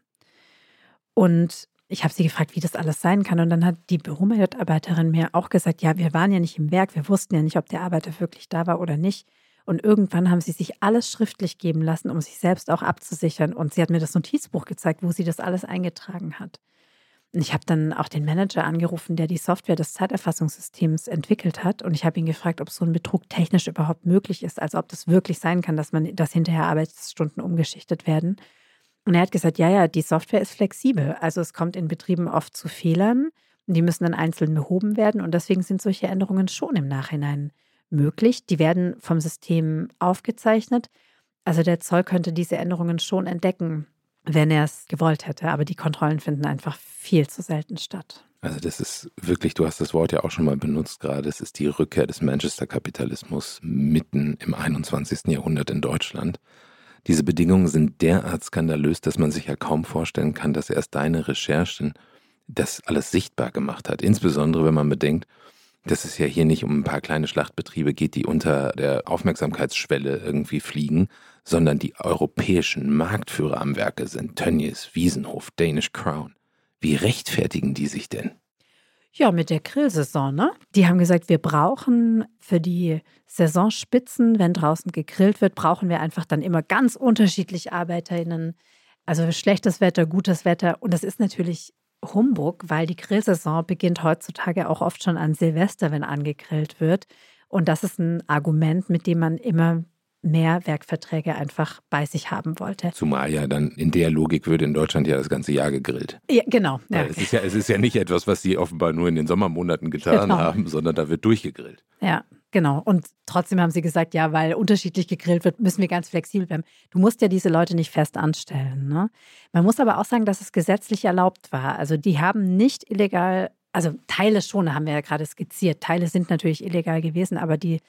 Speaker 2: Und ich habe sie gefragt, wie das alles sein kann. Und dann hat die Büromitarbeiterin mir auch gesagt, ja, wir waren ja nicht im Werk, wir wussten ja nicht, ob der Arbeiter wirklich da war oder nicht. Und irgendwann haben sie sich alles schriftlich geben lassen, um sich selbst auch abzusichern. Und sie hat mir das Notizbuch gezeigt, wo sie das alles eingetragen hat. Und ich habe dann auch den Manager angerufen, der die Software des Zeiterfassungssystems entwickelt hat. Und ich habe ihn gefragt, ob so ein Betrug technisch überhaupt möglich ist, also ob das wirklich sein kann, dass man, dass hinterher Arbeitsstunden umgeschichtet werden. Und er hat gesagt, ja, ja, die Software ist flexibel. Also es kommt in Betrieben oft zu Fehlern. Die müssen dann einzeln behoben werden. Und deswegen sind solche Änderungen schon im Nachhinein möglich. Die werden vom System aufgezeichnet. Also der Zoll könnte diese Änderungen schon entdecken, wenn er es gewollt hätte. Aber die Kontrollen finden einfach viel zu selten statt.
Speaker 1: Also das ist wirklich, du hast das Wort ja auch schon mal benutzt gerade, es ist die Rückkehr des Manchester-Kapitalismus mitten im 21. Jahrhundert in Deutschland. Diese Bedingungen sind derart skandalös, dass man sich ja kaum vorstellen kann, dass erst deine Recherchen das alles sichtbar gemacht hat. Insbesondere wenn man bedenkt, dass es ja hier nicht um ein paar kleine Schlachtbetriebe geht, die unter der Aufmerksamkeitsschwelle irgendwie fliegen, sondern die europäischen Marktführer am Werke sind. Tönnies, Wiesenhof, Danish Crown. Wie rechtfertigen die sich denn?
Speaker 2: Ja, mit der Grillsaison, ne? Die haben gesagt, wir brauchen für die Saisonspitzen, wenn draußen gegrillt wird, brauchen wir einfach dann immer ganz unterschiedliche ArbeiterInnen. Also schlechtes Wetter, gutes Wetter. Und das ist natürlich Humbug, weil die Grillsaison beginnt heutzutage auch oft schon an Silvester, wenn angegrillt wird. Und das ist ein Argument, mit dem man immer mehr Werkverträge einfach bei sich haben wollte.
Speaker 1: Zumal ja dann in der Logik würde in Deutschland ja das ganze Jahr gegrillt.
Speaker 2: Ja, genau.
Speaker 1: Ja. Es, ist ja, es ist ja nicht etwas, was sie offenbar nur in den Sommermonaten getan genau. haben, sondern da wird durchgegrillt.
Speaker 2: Ja, Genau. Und trotzdem haben sie gesagt, ja, weil unterschiedlich gegrillt wird, müssen wir ganz flexibel bleiben. Du musst ja diese Leute nicht fest anstellen. Ne? Man muss aber auch sagen, dass es gesetzlich erlaubt war. Also die haben nicht illegal, also Teile schon, haben wir ja gerade skizziert. Teile sind natürlich illegal gewesen, aber die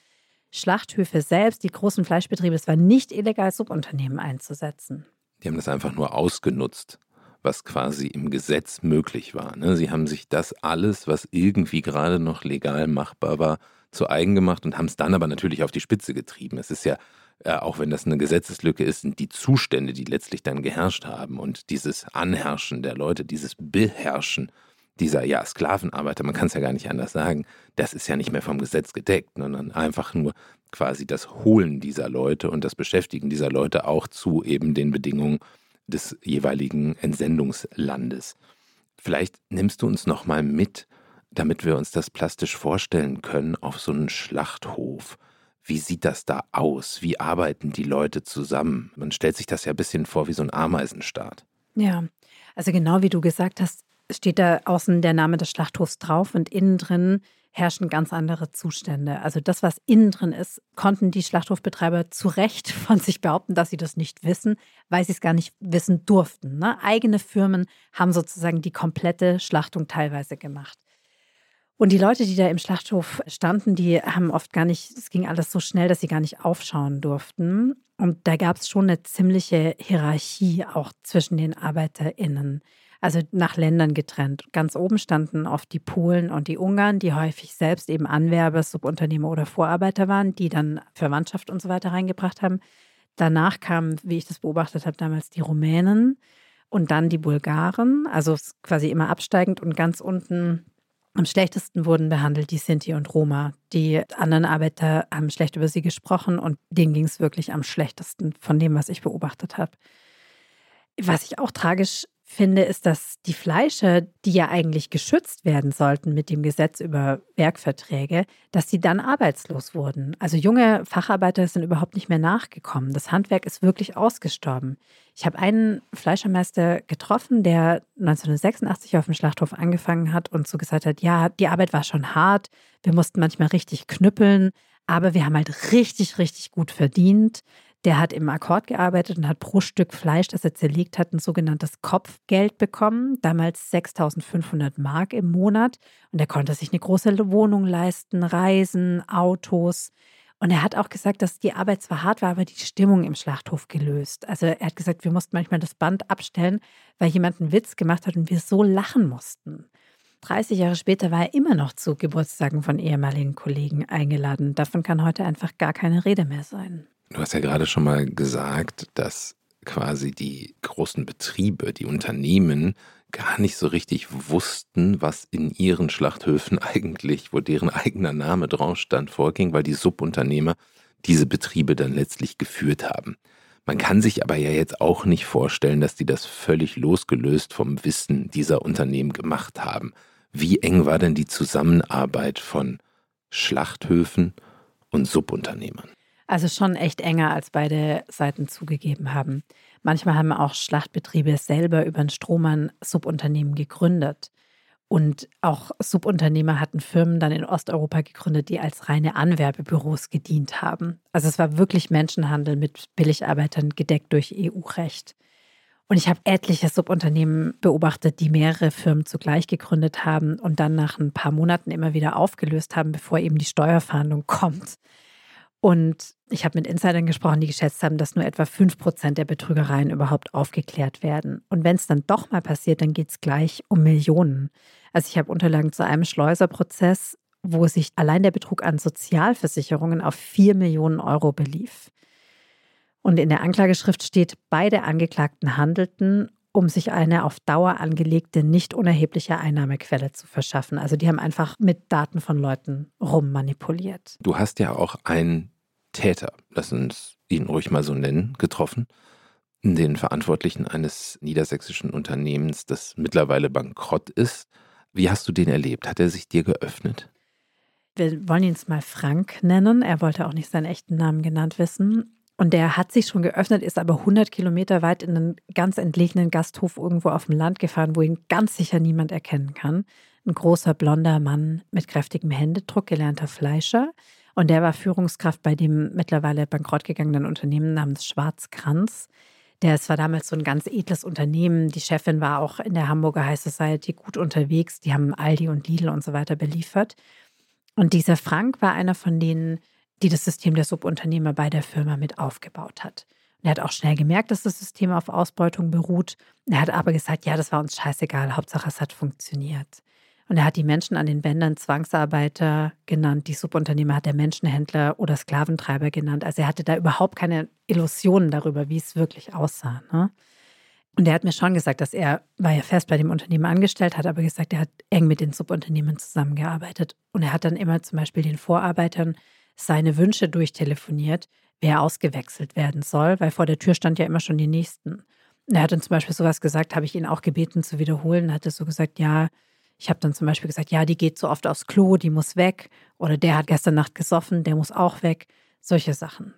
Speaker 2: Schlachthöfe selbst, die großen Fleischbetriebe, es war nicht illegal, Subunternehmen einzusetzen.
Speaker 1: Die haben das einfach nur ausgenutzt was quasi im Gesetz möglich war. Ne? Sie haben sich das alles, was irgendwie gerade noch legal machbar war, zu eigen gemacht und haben es dann aber natürlich auf die Spitze getrieben. Es ist ja, äh, auch wenn das eine Gesetzeslücke ist, sind die Zustände, die letztlich dann geherrscht haben und dieses Anherrschen der Leute, dieses Beherrschen dieser ja, Sklavenarbeiter, man kann es ja gar nicht anders sagen, das ist ja nicht mehr vom Gesetz gedeckt, sondern einfach nur quasi das Holen dieser Leute und das Beschäftigen dieser Leute auch zu eben den Bedingungen des jeweiligen Entsendungslandes. Vielleicht nimmst du uns noch mal mit damit wir uns das plastisch vorstellen können, auf so einen Schlachthof. Wie sieht das da aus? Wie arbeiten die Leute zusammen? Man stellt sich das ja ein bisschen vor wie so ein Ameisenstaat.
Speaker 2: Ja, also genau wie du gesagt hast, steht da außen der Name des Schlachthofs drauf und innen drin herrschen ganz andere Zustände. Also das, was innen drin ist, konnten die Schlachthofbetreiber zu Recht von sich behaupten, dass sie das nicht wissen, weil sie es gar nicht wissen durften. Ne? Eigene Firmen haben sozusagen die komplette Schlachtung teilweise gemacht. Und die Leute, die da im Schlachthof standen, die haben oft gar nicht, es ging alles so schnell, dass sie gar nicht aufschauen durften. Und da gab es schon eine ziemliche Hierarchie auch zwischen den ArbeiterInnen. Also nach Ländern getrennt. Ganz oben standen oft die Polen und die Ungarn, die häufig selbst eben Anwerber, Subunternehmer oder Vorarbeiter waren, die dann Verwandtschaft und so weiter reingebracht haben. Danach kamen, wie ich das beobachtet habe, damals die Rumänen und dann die Bulgaren, also quasi immer absteigend und ganz unten am schlechtesten wurden behandelt die Sinti und Roma. Die anderen Arbeiter haben schlecht über sie gesprochen und denen ging es wirklich am schlechtesten von dem, was ich beobachtet habe. Was ich auch tragisch finde, ist, dass die Fleischer, die ja eigentlich geschützt werden sollten mit dem Gesetz über Werkverträge, dass die dann arbeitslos wurden. Also junge Facharbeiter sind überhaupt nicht mehr nachgekommen. Das Handwerk ist wirklich ausgestorben. Ich habe einen Fleischermeister getroffen, der 1986 auf dem Schlachthof angefangen hat und so gesagt hat, ja, die Arbeit war schon hart, wir mussten manchmal richtig knüppeln, aber wir haben halt richtig, richtig gut verdient. Der hat im Akkord gearbeitet und hat pro Stück Fleisch, das er zerlegt hat, ein sogenanntes Kopfgeld bekommen, damals 6500 Mark im Monat. Und er konnte sich eine große Wohnung leisten, Reisen, Autos. Und er hat auch gesagt, dass die Arbeit zwar hart war, aber die Stimmung im Schlachthof gelöst. Also er hat gesagt, wir mussten manchmal das Band abstellen, weil jemand einen Witz gemacht hat und wir so lachen mussten. 30 Jahre später war er immer noch zu Geburtstagen von ehemaligen Kollegen eingeladen. Davon kann heute einfach gar keine Rede mehr sein.
Speaker 1: Du hast ja gerade schon mal gesagt, dass quasi die großen Betriebe, die Unternehmen gar nicht so richtig wussten, was in ihren Schlachthöfen eigentlich, wo deren eigener Name drauf stand, vorging, weil die Subunternehmer diese Betriebe dann letztlich geführt haben. Man kann sich aber ja jetzt auch nicht vorstellen, dass die das völlig losgelöst vom Wissen dieser Unternehmen gemacht haben. Wie eng war denn die Zusammenarbeit von Schlachthöfen und Subunternehmern?
Speaker 2: Also schon echt enger, als beide Seiten zugegeben haben. Manchmal haben auch Schlachtbetriebe selber über ein Strohmann Subunternehmen gegründet. Und auch Subunternehmer hatten Firmen dann in Osteuropa gegründet, die als reine Anwerbebüros gedient haben. Also es war wirklich Menschenhandel mit Billigarbeitern gedeckt durch EU-Recht. Und ich habe etliche Subunternehmen beobachtet, die mehrere Firmen zugleich gegründet haben und dann nach ein paar Monaten immer wieder aufgelöst haben, bevor eben die Steuerfahndung kommt. Und ich habe mit Insidern gesprochen, die geschätzt haben, dass nur etwa 5% der Betrügereien überhaupt aufgeklärt werden. Und wenn es dann doch mal passiert, dann geht es gleich um Millionen. Also ich habe Unterlagen zu einem Schleuserprozess, wo sich allein der Betrug an Sozialversicherungen auf 4 Millionen Euro belief. Und in der Anklageschrift steht, beide Angeklagten handelten, um sich eine auf Dauer angelegte, nicht unerhebliche Einnahmequelle zu verschaffen. Also die haben einfach mit Daten von Leuten rummanipuliert.
Speaker 1: Du hast ja auch einen Täter, lass uns ihn ruhig mal so nennen, getroffen. Den Verantwortlichen eines niedersächsischen Unternehmens, das mittlerweile bankrott ist. Wie hast du den erlebt? Hat er sich dir geöffnet?
Speaker 2: Wir wollen ihn jetzt mal Frank nennen. Er wollte auch nicht seinen echten Namen genannt wissen. Und der hat sich schon geöffnet, ist aber 100 Kilometer weit in einen ganz entlegenen Gasthof irgendwo auf dem Land gefahren, wo ihn ganz sicher niemand erkennen kann. Ein großer blonder Mann mit kräftigem Händedruck, gelernter Fleischer. Und der war Führungskraft bei dem mittlerweile bankrott gegangenen Unternehmen namens Schwarzkranz. Der, es war damals so ein ganz edles Unternehmen. Die Chefin war auch in der Hamburger High Society gut unterwegs. Die haben Aldi und Lidl und so weiter beliefert. Und dieser Frank war einer von denen, die das System der Subunternehmer bei der Firma mit aufgebaut hat. Und er hat auch schnell gemerkt, dass das System auf Ausbeutung beruht. Er hat aber gesagt, ja, das war uns scheißegal, Hauptsache es hat funktioniert. Und er hat die Menschen an den Bändern Zwangsarbeiter genannt, die Subunternehmer hat er Menschenhändler oder Sklaventreiber genannt. Also er hatte da überhaupt keine Illusionen darüber, wie es wirklich aussah. Ne? Und er hat mir schon gesagt, dass er war ja fest bei dem Unternehmen angestellt, hat aber gesagt, er hat eng mit den Subunternehmen zusammengearbeitet. Und er hat dann immer zum Beispiel den Vorarbeitern seine Wünsche durchtelefoniert, wer ausgewechselt werden soll, weil vor der Tür stand ja immer schon die Nächsten. Er hat dann zum Beispiel sowas gesagt, habe ich ihn auch gebeten zu wiederholen, hat er so gesagt, ja, ich habe dann zum Beispiel gesagt, ja, die geht so oft aufs Klo, die muss weg. Oder der hat gestern Nacht gesoffen, der muss auch weg. Solche Sachen.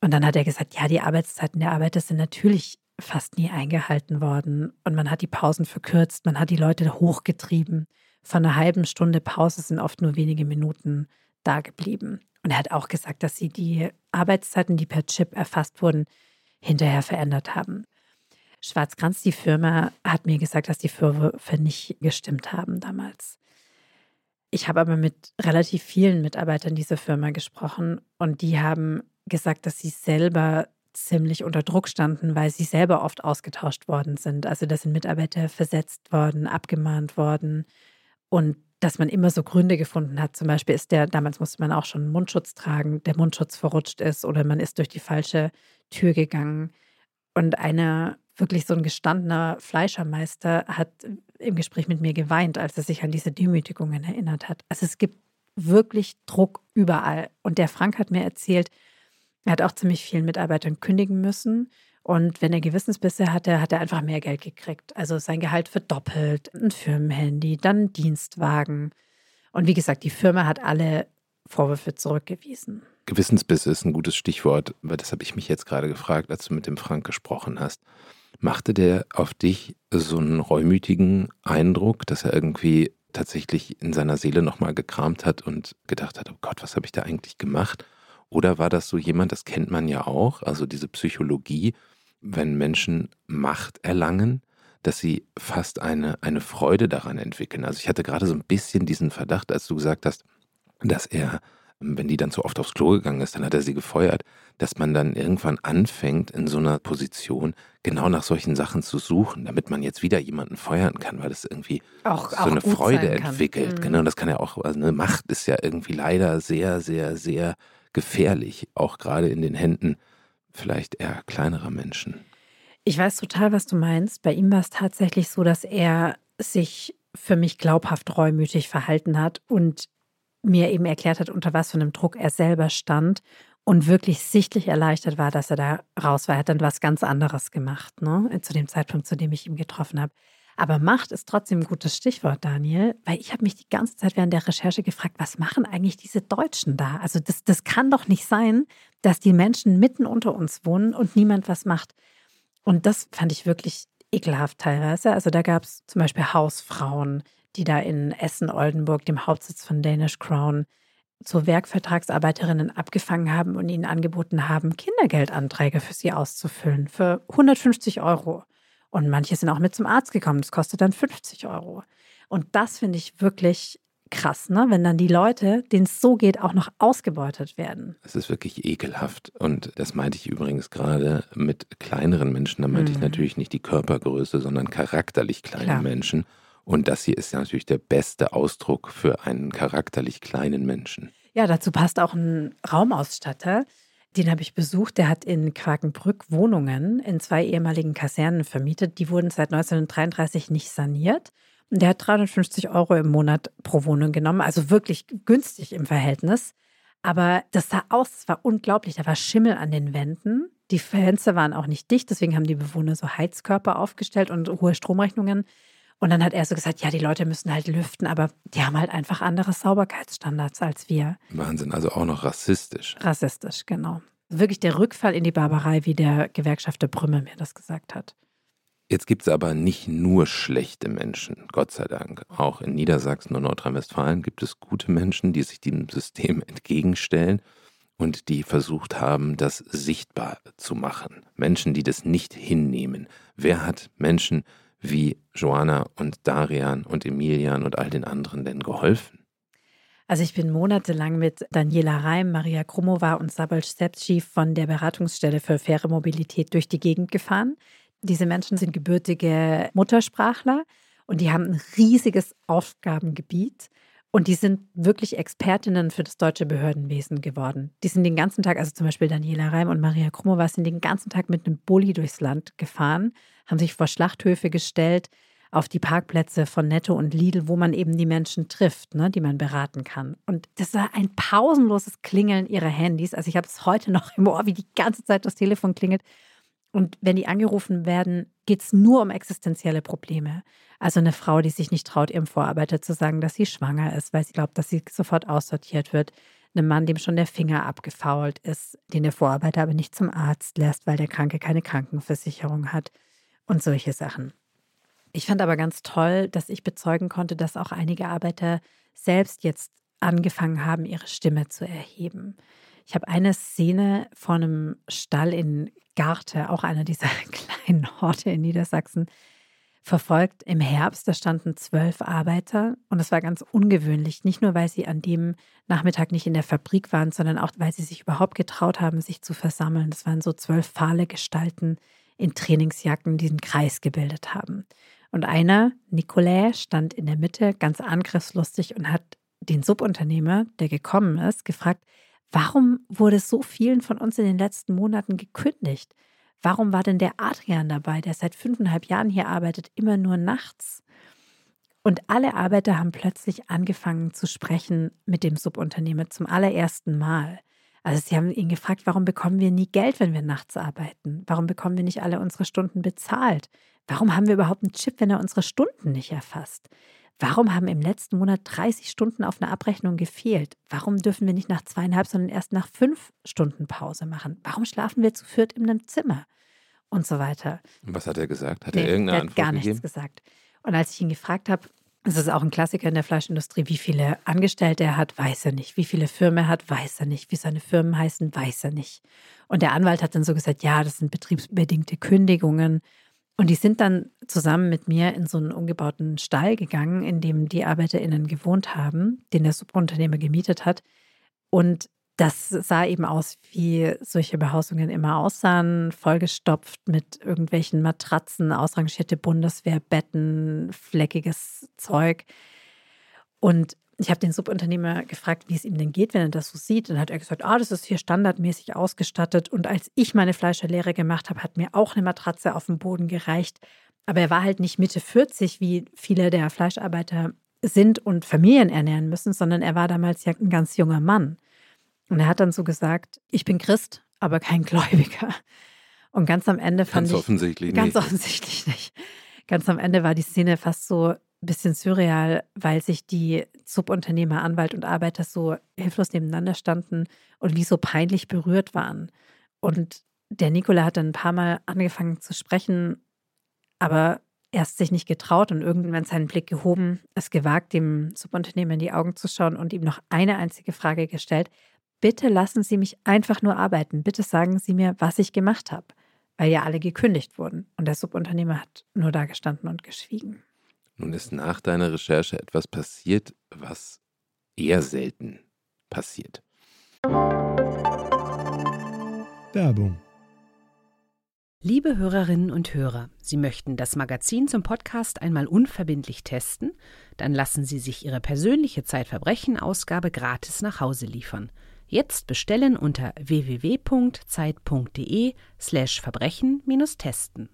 Speaker 2: Und dann hat er gesagt, ja, die Arbeitszeiten der Arbeiter sind natürlich fast nie eingehalten worden. Und man hat die Pausen verkürzt, man hat die Leute hochgetrieben. Von einer halben Stunde Pause sind oft nur wenige Minuten da geblieben. Und er hat auch gesagt, dass sie die Arbeitszeiten, die per Chip erfasst wurden, hinterher verändert haben. Schwarzkranz, die Firma, hat mir gesagt, dass die Vorwürfe nicht gestimmt haben damals. Ich habe aber mit relativ vielen Mitarbeitern dieser Firma gesprochen und die haben gesagt, dass sie selber ziemlich unter Druck standen, weil sie selber oft ausgetauscht worden sind. Also da sind Mitarbeiter versetzt worden, abgemahnt worden und dass man immer so Gründe gefunden hat. Zum Beispiel ist der, damals musste man auch schon Mundschutz tragen, der Mundschutz verrutscht ist oder man ist durch die falsche Tür gegangen. Und einer, wirklich so ein gestandener Fleischermeister, hat im Gespräch mit mir geweint, als er sich an diese Demütigungen erinnert hat. Also es gibt wirklich Druck überall. Und der Frank hat mir erzählt, er hat auch ziemlich vielen Mitarbeitern kündigen müssen und wenn er Gewissensbisse hatte, hat er einfach mehr Geld gekriegt. Also sein Gehalt verdoppelt, ein Firmenhandy, dann ein Dienstwagen. Und wie gesagt, die Firma hat alle Vorwürfe zurückgewiesen.
Speaker 1: Gewissensbisse ist ein gutes Stichwort, weil das habe ich mich jetzt gerade gefragt, als du mit dem Frank gesprochen hast. Machte der auf dich so einen reumütigen Eindruck, dass er irgendwie tatsächlich in seiner Seele nochmal gekramt hat und gedacht hat, oh Gott, was habe ich da eigentlich gemacht? Oder war das so jemand, das kennt man ja auch, also diese Psychologie, wenn Menschen Macht erlangen, dass sie fast eine, eine Freude daran entwickeln. Also ich hatte gerade so ein bisschen diesen Verdacht, als du gesagt hast, dass er, wenn die dann zu oft aufs Klo gegangen ist, dann hat er sie gefeuert, dass man dann irgendwann anfängt, in so einer Position genau nach solchen Sachen zu suchen, damit man jetzt wieder jemanden feuern kann, weil es irgendwie
Speaker 2: auch,
Speaker 1: so
Speaker 2: auch
Speaker 1: eine Freude entwickelt.
Speaker 2: Mhm.
Speaker 1: Genau, das kann ja auch, also eine Macht ist ja irgendwie leider sehr, sehr, sehr gefährlich, auch gerade in den Händen vielleicht eher kleinerer Menschen.
Speaker 2: Ich weiß total, was du meinst. Bei ihm war es tatsächlich so, dass er sich für mich glaubhaft reumütig verhalten hat und mir eben erklärt hat, unter was für einem Druck er selber stand und wirklich sichtlich erleichtert war, dass er da raus war. Er hat dann was ganz anderes gemacht, ne? zu dem Zeitpunkt, zu dem ich ihn getroffen habe. Aber Macht ist trotzdem ein gutes Stichwort, Daniel, weil ich habe mich die ganze Zeit während der Recherche gefragt, was machen eigentlich diese Deutschen da? Also das, das kann doch nicht sein, dass die Menschen mitten unter uns wohnen und niemand was macht. Und das fand ich wirklich ekelhaft teilweise. Also da gab es zum Beispiel Hausfrauen, die da in Essen-Oldenburg, dem Hauptsitz von Danish Crown, so Werkvertragsarbeiterinnen abgefangen haben und ihnen angeboten haben, Kindergeldanträge für sie auszufüllen für 150 Euro. Und manche sind auch mit zum Arzt gekommen. Das kostet dann 50 Euro. Und das finde ich wirklich krass, ne? wenn dann die Leute, denen es so geht, auch noch ausgebeutet werden.
Speaker 1: Es ist wirklich ekelhaft. Und das meinte ich übrigens gerade mit kleineren Menschen. Da meinte mhm. ich natürlich nicht die Körpergröße, sondern charakterlich kleine Klar. Menschen. Und das hier ist ja natürlich der beste Ausdruck für einen charakterlich kleinen Menschen.
Speaker 2: Ja, dazu passt auch ein Raumausstatter. Den habe ich besucht. Der hat in Quakenbrück Wohnungen in zwei ehemaligen Kasernen vermietet. Die wurden seit 1933 nicht saniert. Und der hat 350 Euro im Monat pro Wohnung genommen. Also wirklich günstig im Verhältnis. Aber das sah aus, es war unglaublich. Da war Schimmel an den Wänden. Die Fenster waren auch nicht dicht. Deswegen haben die Bewohner so Heizkörper aufgestellt und hohe Stromrechnungen. Und dann hat er so gesagt, ja, die Leute müssen halt lüften, aber die haben halt einfach andere Sauberkeitsstandards als wir.
Speaker 1: Wahnsinn, also auch noch rassistisch.
Speaker 2: Rassistisch, genau. Wirklich der Rückfall in die Barbarei, wie der Gewerkschafter Brümme mir das gesagt hat.
Speaker 1: Jetzt gibt es aber nicht nur schlechte Menschen, Gott sei Dank. Auch in Niedersachsen und Nordrhein-Westfalen gibt es gute Menschen, die sich dem System entgegenstellen und die versucht haben, das sichtbar zu machen. Menschen, die das nicht hinnehmen. Wer hat Menschen wie Joanna und Darian und Emilian und all den anderen denn geholfen?
Speaker 2: Also ich bin monatelang mit Daniela Reim, Maria Krumova und Sabol Stepschi von der Beratungsstelle für faire Mobilität durch die Gegend gefahren. Diese Menschen sind gebürtige Muttersprachler und die haben ein riesiges Aufgabengebiet. Und die sind wirklich Expertinnen für das deutsche Behördenwesen geworden. Die sind den ganzen Tag, also zum Beispiel Daniela Reim und Maria Krumova, sind den ganzen Tag mit einem Bulli durchs Land gefahren, haben sich vor Schlachthöfe gestellt, auf die Parkplätze von Netto und Lidl, wo man eben die Menschen trifft, ne, die man beraten kann. Und das war ein pausenloses Klingeln ihrer Handys. Also ich habe es heute noch im Ohr, wie die ganze Zeit das Telefon klingelt. Und wenn die angerufen werden, geht es nur um existenzielle Probleme. Also eine Frau, die sich nicht traut, ihrem Vorarbeiter zu sagen, dass sie schwanger ist, weil sie glaubt, dass sie sofort aussortiert wird. Ein Mann, dem schon der Finger abgefault ist, den der Vorarbeiter aber nicht zum Arzt lässt, weil der Kranke keine Krankenversicherung hat und solche Sachen. Ich fand aber ganz toll, dass ich bezeugen konnte, dass auch einige Arbeiter selbst jetzt angefangen haben, ihre Stimme zu erheben. Ich habe eine Szene vor einem Stall in Garte, auch einer dieser kleinen Orte in Niedersachsen, verfolgt im Herbst. Da standen zwölf Arbeiter und das war ganz ungewöhnlich. Nicht nur, weil sie an dem Nachmittag nicht in der Fabrik waren, sondern auch, weil sie sich überhaupt getraut haben, sich zu versammeln. Das waren so zwölf fahle Gestalten in Trainingsjacken, die einen Kreis gebildet haben. Und einer, Nicolai, stand in der Mitte, ganz angriffslustig und hat den Subunternehmer, der gekommen ist, gefragt, Warum wurde so vielen von uns in den letzten Monaten gekündigt? Warum war denn der Adrian dabei, der seit fünfeinhalb Jahren hier arbeitet, immer nur nachts? Und alle Arbeiter haben plötzlich angefangen zu sprechen mit dem Subunternehmer zum allerersten Mal. Also sie haben ihn gefragt, warum bekommen wir nie Geld, wenn wir nachts arbeiten? Warum bekommen wir nicht alle unsere Stunden bezahlt? Warum haben wir überhaupt einen Chip, wenn er unsere Stunden nicht erfasst? Warum haben im letzten Monat 30 Stunden auf einer Abrechnung gefehlt? Warum dürfen wir nicht nach zweieinhalb, sondern erst nach fünf Stunden Pause machen? Warum schlafen wir zu viert in einem Zimmer? Und so weiter.
Speaker 1: was hat er gesagt? Hat nee, er irgendeine
Speaker 2: er
Speaker 1: hat
Speaker 2: gar nichts
Speaker 1: gegeben?
Speaker 2: gesagt. Und als ich ihn gefragt habe, das ist auch ein Klassiker in der Fleischindustrie, wie viele Angestellte er hat, weiß er nicht. Wie viele Firmen er hat, weiß er nicht. Wie seine Firmen heißen, weiß er nicht. Und der Anwalt hat dann so gesagt, ja, das sind betriebsbedingte Kündigungen. Und die sind dann zusammen mit mir in so einen umgebauten Stall gegangen, in dem die ArbeiterInnen gewohnt haben, den der Subunternehmer gemietet hat. Und das sah eben aus, wie solche Behausungen immer aussahen, vollgestopft mit irgendwelchen Matratzen, ausrangierte Bundeswehrbetten, fleckiges Zeug. Und ich habe den Subunternehmer gefragt, wie es ihm denn geht, wenn er das so sieht. Dann hat er gesagt, ah, das ist hier standardmäßig ausgestattet. Und als ich meine Fleischerlehre gemacht habe, hat mir auch eine Matratze auf dem Boden gereicht. Aber er war halt nicht Mitte 40, wie viele der Fleischarbeiter sind und Familien ernähren müssen, sondern er war damals ja ein ganz junger Mann. Und er hat dann so gesagt, ich bin Christ, aber kein Gläubiger. Und ganz am Ende fand
Speaker 1: ganz
Speaker 2: ich...
Speaker 1: Offensichtlich
Speaker 2: ganz
Speaker 1: nicht.
Speaker 2: offensichtlich nicht. Ganz am Ende war die Szene fast so bisschen surreal, weil sich die Subunternehmer, Anwalt und Arbeiter so hilflos nebeneinander standen und wie so peinlich berührt waren. Und der Nikola hat dann ein paar Mal angefangen zu sprechen, aber erst sich nicht getraut und irgendwann seinen Blick gehoben, es gewagt, dem Subunternehmer in die Augen zu schauen und ihm noch eine einzige Frage gestellt. Bitte lassen Sie mich einfach nur arbeiten. Bitte sagen Sie mir, was ich gemacht habe. Weil ja alle gekündigt wurden. Und der Subunternehmer hat nur da gestanden und geschwiegen.
Speaker 1: Nun ist nach deiner Recherche etwas passiert, was eher selten passiert.
Speaker 3: Werbung Liebe Hörerinnen und Hörer, Sie möchten das Magazin zum Podcast einmal unverbindlich testen? Dann lassen Sie sich Ihre persönliche Zeitverbrechen-Ausgabe gratis nach Hause liefern. Jetzt bestellen unter www.zeit.de/slash Verbrechen-testen.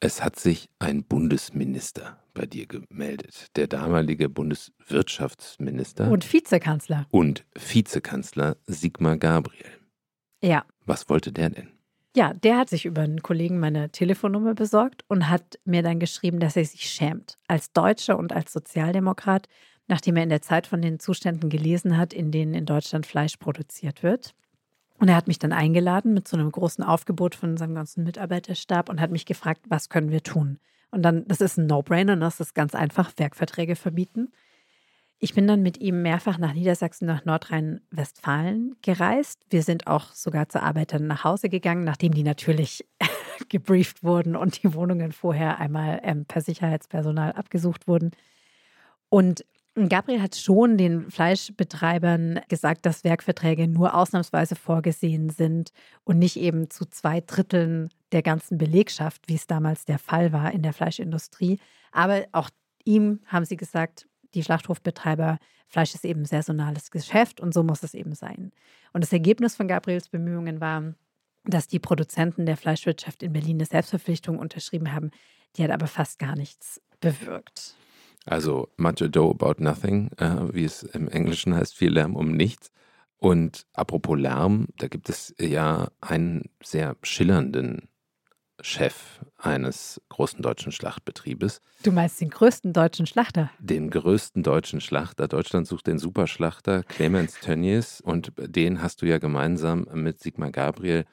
Speaker 1: Es hat sich ein Bundesminister bei dir gemeldet, der damalige Bundeswirtschaftsminister
Speaker 2: Und Vizekanzler.
Speaker 1: und Vizekanzler Sigmar Gabriel.
Speaker 2: Ja.
Speaker 1: Was wollte der denn?
Speaker 2: Ja, der hat sich über einen Kollegen meine Telefonnummer besorgt und hat mir dann geschrieben, dass er sich schämt. Als Deutscher und als Sozialdemokrat, nachdem er in der Zeit von den Zuständen gelesen hat, in denen in Deutschland Fleisch produziert wird. Und er hat mich dann eingeladen mit so einem großen Aufgebot von seinem ganzen Mitarbeiterstab und hat mich gefragt, was können wir tun? Und dann, das ist ein No-Brainer, das ist ganz einfach, Werkverträge verbieten. Ich bin dann mit ihm mehrfach nach Niedersachsen, nach Nordrhein-Westfalen gereist. Wir sind auch sogar zu Arbeitern nach Hause gegangen, nachdem die natürlich gebrieft wurden und die Wohnungen vorher einmal ähm, per Sicherheitspersonal abgesucht wurden. Und Gabriel hat schon den Fleischbetreibern gesagt, dass Werkverträge nur ausnahmsweise vorgesehen sind und nicht eben zu zwei Dritteln der ganzen Belegschaft, wie es damals der Fall war in der Fleischindustrie. Aber auch ihm haben sie gesagt, die Schlachthofbetreiber, Fleisch ist eben saisonales Geschäft und so muss es eben sein. Und das Ergebnis von Gabriels Bemühungen war, dass die Produzenten der Fleischwirtschaft in Berlin eine Selbstverpflichtung unterschrieben haben. Die hat aber fast gar nichts bewirkt.
Speaker 1: Also much ado about nothing, äh, wie es im Englischen heißt, viel Lärm um nichts. Und apropos Lärm, da gibt es ja einen sehr schillernden Chef eines großen deutschen Schlachtbetriebes.
Speaker 2: Du meinst den größten deutschen Schlachter?
Speaker 1: Den größten deutschen Schlachter. Deutschland sucht den Superschlachter Clemens Tönnies und den hast du ja gemeinsam mit Sigmar Gabriel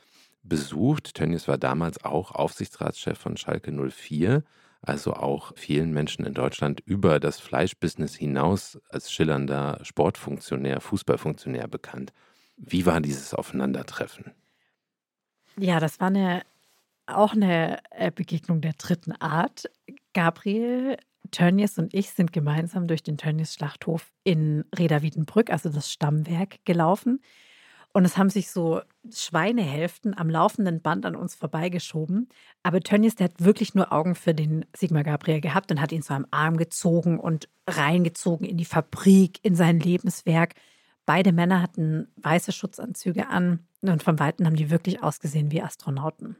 Speaker 1: besucht. Tönnies war damals auch Aufsichtsratschef von Schalke 04 also auch vielen Menschen in Deutschland über das Fleischbusiness hinaus als schillernder Sportfunktionär, Fußballfunktionär bekannt. Wie war dieses Aufeinandertreffen?
Speaker 2: Ja, das war eine, auch eine äh, Begegnung der dritten Art. Gabriel Tönnies und ich sind gemeinsam durch den Tönnies Schlachthof in Reda also das Stammwerk, gelaufen. Und es haben sich so Schweinehälften am laufenden Band an uns vorbeigeschoben. Aber Tönnies, der hat wirklich nur Augen für den Sigmar Gabriel gehabt und hat ihn so am Arm gezogen und reingezogen in die Fabrik, in sein Lebenswerk. Beide Männer hatten weiße Schutzanzüge an und von Weitem haben die wirklich ausgesehen wie Astronauten.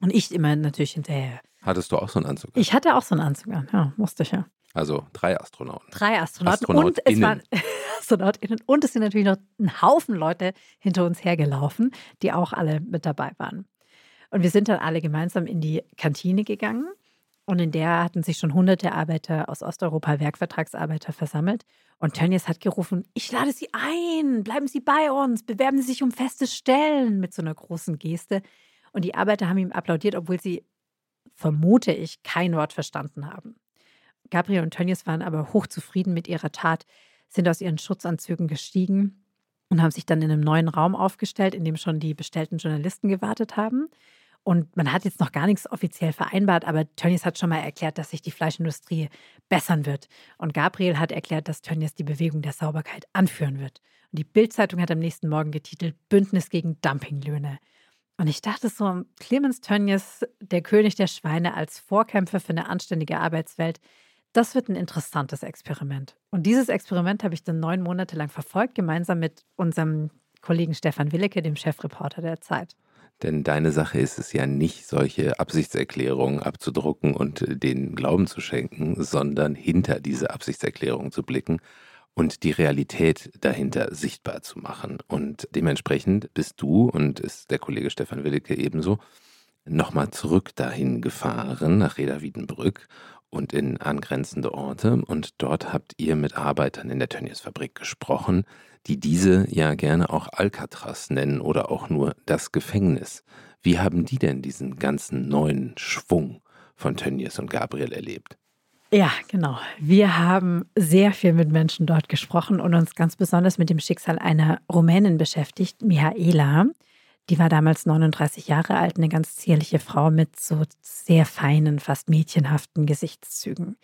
Speaker 2: Und ich immer natürlich hinterher.
Speaker 1: Hattest du auch so einen Anzug?
Speaker 2: Ich hatte auch so einen Anzug an, ja, musste ich ja.
Speaker 1: Also drei Astronauten.
Speaker 2: Drei Astronauten. Und es waren AstronautInnen. Und es sind natürlich noch ein Haufen Leute hinter uns hergelaufen, die auch alle mit dabei waren. Und wir sind dann alle gemeinsam in die Kantine gegangen. Und in der hatten sich schon hunderte Arbeiter aus Osteuropa, Werkvertragsarbeiter, versammelt. Und Tönnies hat gerufen: Ich lade Sie ein, bleiben Sie bei uns, bewerben Sie sich um feste Stellen mit so einer großen Geste. Und die Arbeiter haben ihm applaudiert, obwohl sie, vermute ich, kein Wort verstanden haben. Gabriel und Tönnies waren aber hochzufrieden mit ihrer Tat, sind aus ihren Schutzanzügen gestiegen und haben sich dann in einem neuen Raum aufgestellt, in dem schon die bestellten Journalisten gewartet haben. Und man hat jetzt noch gar nichts offiziell vereinbart, aber Tönnies hat schon mal erklärt, dass sich die Fleischindustrie bessern wird. Und Gabriel hat erklärt, dass Tönnies die Bewegung der Sauberkeit anführen wird. Und die Bildzeitung hat am nächsten Morgen getitelt Bündnis gegen Dumpinglöhne. Und ich dachte so, Clemens Tönnies, der König der Schweine als Vorkämpfer für eine anständige Arbeitswelt, das wird ein interessantes Experiment. Und dieses Experiment habe ich dann neun Monate lang verfolgt, gemeinsam mit unserem Kollegen Stefan Willecke, dem Chefreporter der Zeit.
Speaker 1: Denn deine Sache ist es ja nicht, solche Absichtserklärungen abzudrucken und den Glauben zu schenken, sondern hinter diese Absichtserklärung zu blicken und die Realität dahinter sichtbar zu machen. Und dementsprechend bist du und ist der Kollege Stefan Willecke ebenso nochmal zurück dahin gefahren, nach Reda Wiedenbrück und in angrenzende Orte. Und dort habt ihr mit Arbeitern in der Tönnies-Fabrik gesprochen, die diese ja gerne auch Alcatraz nennen oder auch nur das Gefängnis. Wie haben die denn diesen ganzen neuen Schwung von Tönnies und Gabriel erlebt?
Speaker 2: Ja, genau. Wir haben sehr viel mit Menschen dort gesprochen und uns ganz besonders mit dem Schicksal einer Rumänin beschäftigt, Mihaela. Die war damals 39 Jahre alt, eine ganz zierliche Frau mit so sehr feinen, fast mädchenhaften Gesichtszügen.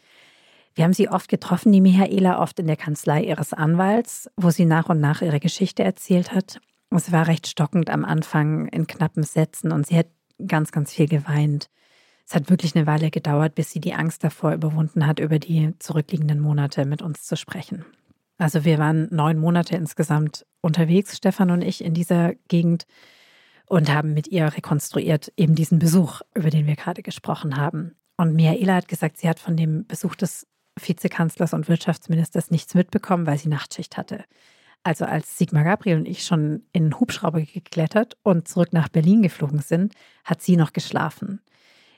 Speaker 2: Wir haben sie oft getroffen, die Michaela, oft in der Kanzlei ihres Anwalts, wo sie nach und nach ihre Geschichte erzählt hat. Es war recht stockend am Anfang in knappen Sätzen und sie hat ganz, ganz viel geweint. Es hat wirklich eine Weile gedauert, bis sie die Angst davor überwunden hat, über die zurückliegenden Monate mit uns zu sprechen. Also wir waren neun Monate insgesamt unterwegs, Stefan und ich, in dieser Gegend und haben mit ihr rekonstruiert eben diesen Besuch, über den wir gerade gesprochen haben. Und Michaela hat gesagt, sie hat von dem Besuch des Vizekanzlers und Wirtschaftsministers nichts mitbekommen, weil sie Nachtschicht hatte. Also als Sigmar Gabriel und ich schon in den Hubschrauber geklettert und zurück nach Berlin geflogen sind, hat sie noch geschlafen.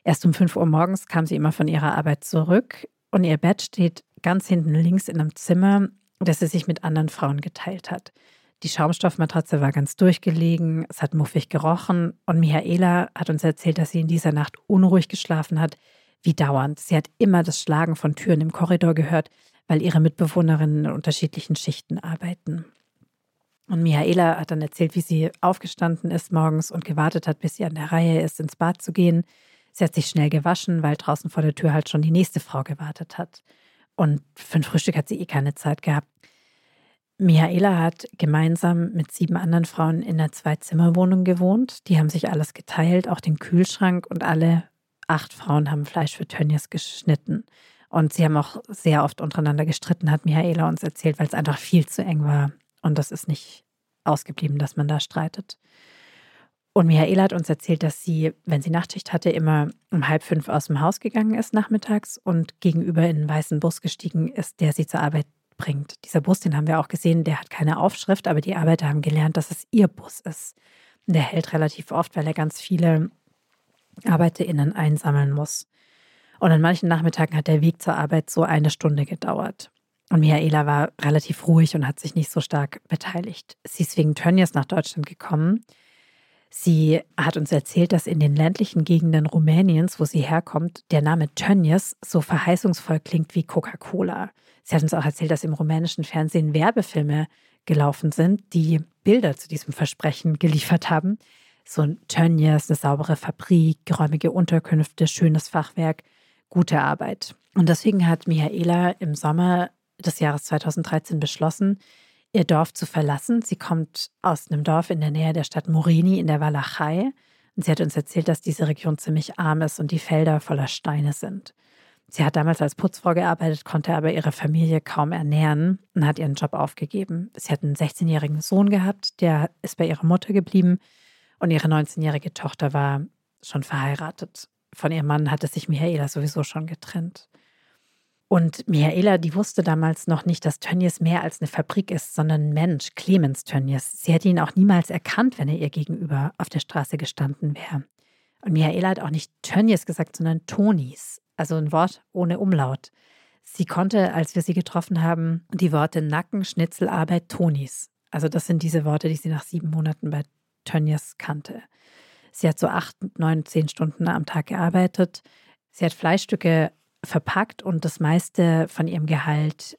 Speaker 2: Erst um 5 Uhr morgens kam sie immer von ihrer Arbeit zurück und ihr Bett steht ganz hinten links in einem Zimmer, das sie sich mit anderen Frauen geteilt hat. Die Schaumstoffmatratze war ganz durchgelegen, es hat muffig gerochen und Michaela hat uns erzählt, dass sie in dieser Nacht unruhig geschlafen hat, wie dauernd. Sie hat immer das Schlagen von Türen im Korridor gehört, weil ihre Mitbewohnerinnen in unterschiedlichen Schichten arbeiten. Und Michaela hat dann erzählt, wie sie aufgestanden ist morgens und gewartet hat, bis sie an der Reihe ist, ins Bad zu gehen. Sie hat sich schnell gewaschen, weil draußen vor der Tür halt schon die nächste Frau gewartet hat. Und für ein Frühstück hat sie eh keine Zeit gehabt. Michaela hat gemeinsam mit sieben anderen Frauen in einer Zwei-Zimmer-Wohnung gewohnt. Die haben sich alles geteilt, auch den Kühlschrank und alle acht Frauen haben Fleisch für Tönnies geschnitten. Und sie haben auch sehr oft untereinander gestritten, hat Michaela uns erzählt, weil es einfach viel zu eng war. Und das ist nicht ausgeblieben, dass man da streitet. Und Michaela hat uns erzählt, dass sie, wenn sie Nachtschicht hatte, immer um halb fünf aus dem Haus gegangen ist nachmittags und gegenüber in einen weißen Bus gestiegen ist, der sie zur Arbeit bringt. Dieser Bus, den haben wir auch gesehen, der hat keine Aufschrift, aber die Arbeiter haben gelernt, dass es ihr Bus ist. Der hält relativ oft, weil er ganz viele ArbeiterInnen einsammeln muss. Und an manchen Nachmittagen hat der Weg zur Arbeit so eine Stunde gedauert. Und Michaela war relativ ruhig und hat sich nicht so stark beteiligt. Sie ist wegen Tönnies nach Deutschland gekommen. Sie hat uns erzählt, dass in den ländlichen Gegenden Rumäniens, wo sie herkommt, der Name Tönnies so verheißungsvoll klingt wie Coca-Cola. Sie hat uns auch erzählt, dass im rumänischen Fernsehen Werbefilme gelaufen sind, die Bilder zu diesem Versprechen geliefert haben so ein Tönnies, eine saubere Fabrik, geräumige Unterkünfte, schönes Fachwerk, gute Arbeit. Und deswegen hat Michaela im Sommer des Jahres 2013 beschlossen, ihr Dorf zu verlassen. Sie kommt aus einem Dorf in der Nähe der Stadt Morini in der Walachei. Und sie hat uns erzählt, dass diese Region ziemlich arm ist und die Felder voller Steine sind. Sie hat damals als Putzfrau gearbeitet, konnte aber ihre Familie kaum ernähren und hat ihren Job aufgegeben. Sie hat einen 16-jährigen Sohn gehabt, der ist bei ihrer Mutter geblieben und ihre 19-jährige Tochter war schon verheiratet. Von ihrem Mann hatte sich Michaela sowieso schon getrennt. Und Michaela, die wusste damals noch nicht, dass Tönnies mehr als eine Fabrik ist, sondern ein Mensch, Clemens Tönnies. Sie hätte ihn auch niemals erkannt, wenn er ihr gegenüber auf der Straße gestanden wäre. Und Michaela hat auch nicht Tönnies gesagt, sondern Tonis, also ein Wort ohne Umlaut. Sie konnte, als wir sie getroffen haben, die Worte Nacken, Schnitzelarbeit, Tonis. Also das sind diese Worte, die sie nach sieben Monaten bei Tönnies kannte. Sie hat so acht, neun, zehn Stunden am Tag gearbeitet. Sie hat Fleischstücke verpackt und das meiste von ihrem Gehalt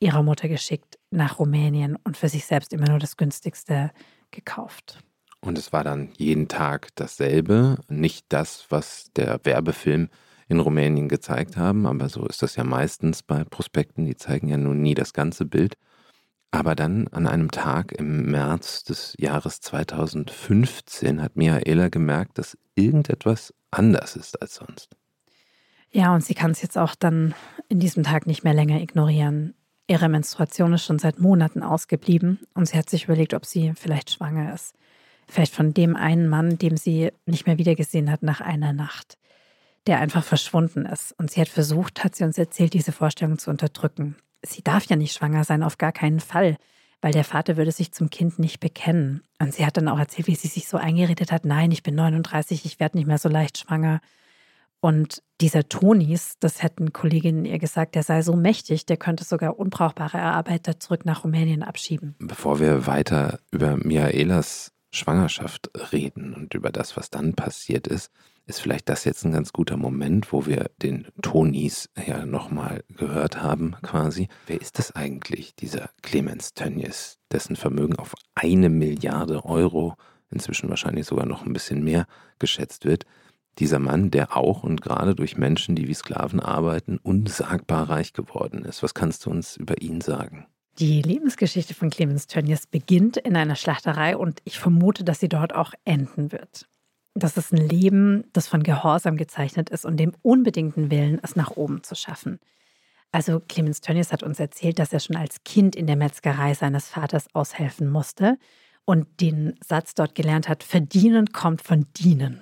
Speaker 2: ihrer Mutter geschickt nach Rumänien und für sich selbst immer nur das günstigste gekauft.
Speaker 1: Und es war dann jeden Tag dasselbe, nicht das, was der Werbefilm in Rumänien gezeigt haben, aber so ist das ja meistens bei Prospekten, die zeigen ja nun nie das ganze Bild. Aber dann an einem Tag im März des Jahres 2015 hat Michaela gemerkt, dass irgendetwas anders ist als sonst.
Speaker 2: Ja, und sie kann es jetzt auch dann in diesem Tag nicht mehr länger ignorieren. Ihre Menstruation ist schon seit Monaten ausgeblieben und sie hat sich überlegt, ob sie vielleicht schwanger ist. Vielleicht von dem einen Mann, dem sie nicht mehr wiedergesehen hat nach einer Nacht, der einfach verschwunden ist. Und sie hat versucht, hat sie uns erzählt, diese Vorstellung zu unterdrücken sie darf ja nicht schwanger sein, auf gar keinen Fall, weil der Vater würde sich zum Kind nicht bekennen. Und sie hat dann auch erzählt, wie sie sich so eingeredet hat, nein, ich bin 39, ich werde nicht mehr so leicht schwanger. Und dieser Tonis, das hätten Kolleginnen ihr gesagt, der sei so mächtig, der könnte sogar unbrauchbare Arbeiter zurück nach Rumänien abschieben.
Speaker 1: Bevor wir weiter über Miaelas Schwangerschaft reden und über das, was dann passiert ist, ist vielleicht das jetzt ein ganz guter Moment, wo wir den Tonis ja nochmal gehört haben, quasi. Wer ist das eigentlich, dieser Clemens Tönnies, dessen Vermögen auf eine Milliarde Euro, inzwischen wahrscheinlich sogar noch ein bisschen mehr, geschätzt wird? Dieser Mann, der auch und gerade durch Menschen, die wie Sklaven arbeiten, unsagbar reich geworden ist. Was kannst du uns über ihn sagen?
Speaker 2: Die Lebensgeschichte von Clemens Tönnies beginnt in einer Schlachterei und ich vermute, dass sie dort auch enden wird. Das ist ein Leben, das von Gehorsam gezeichnet ist und dem unbedingten Willen, es nach oben zu schaffen. Also Clemens Tönnies hat uns erzählt, dass er schon als Kind in der Metzgerei seines Vaters aushelfen musste und den Satz dort gelernt hat, verdienen kommt von dienen.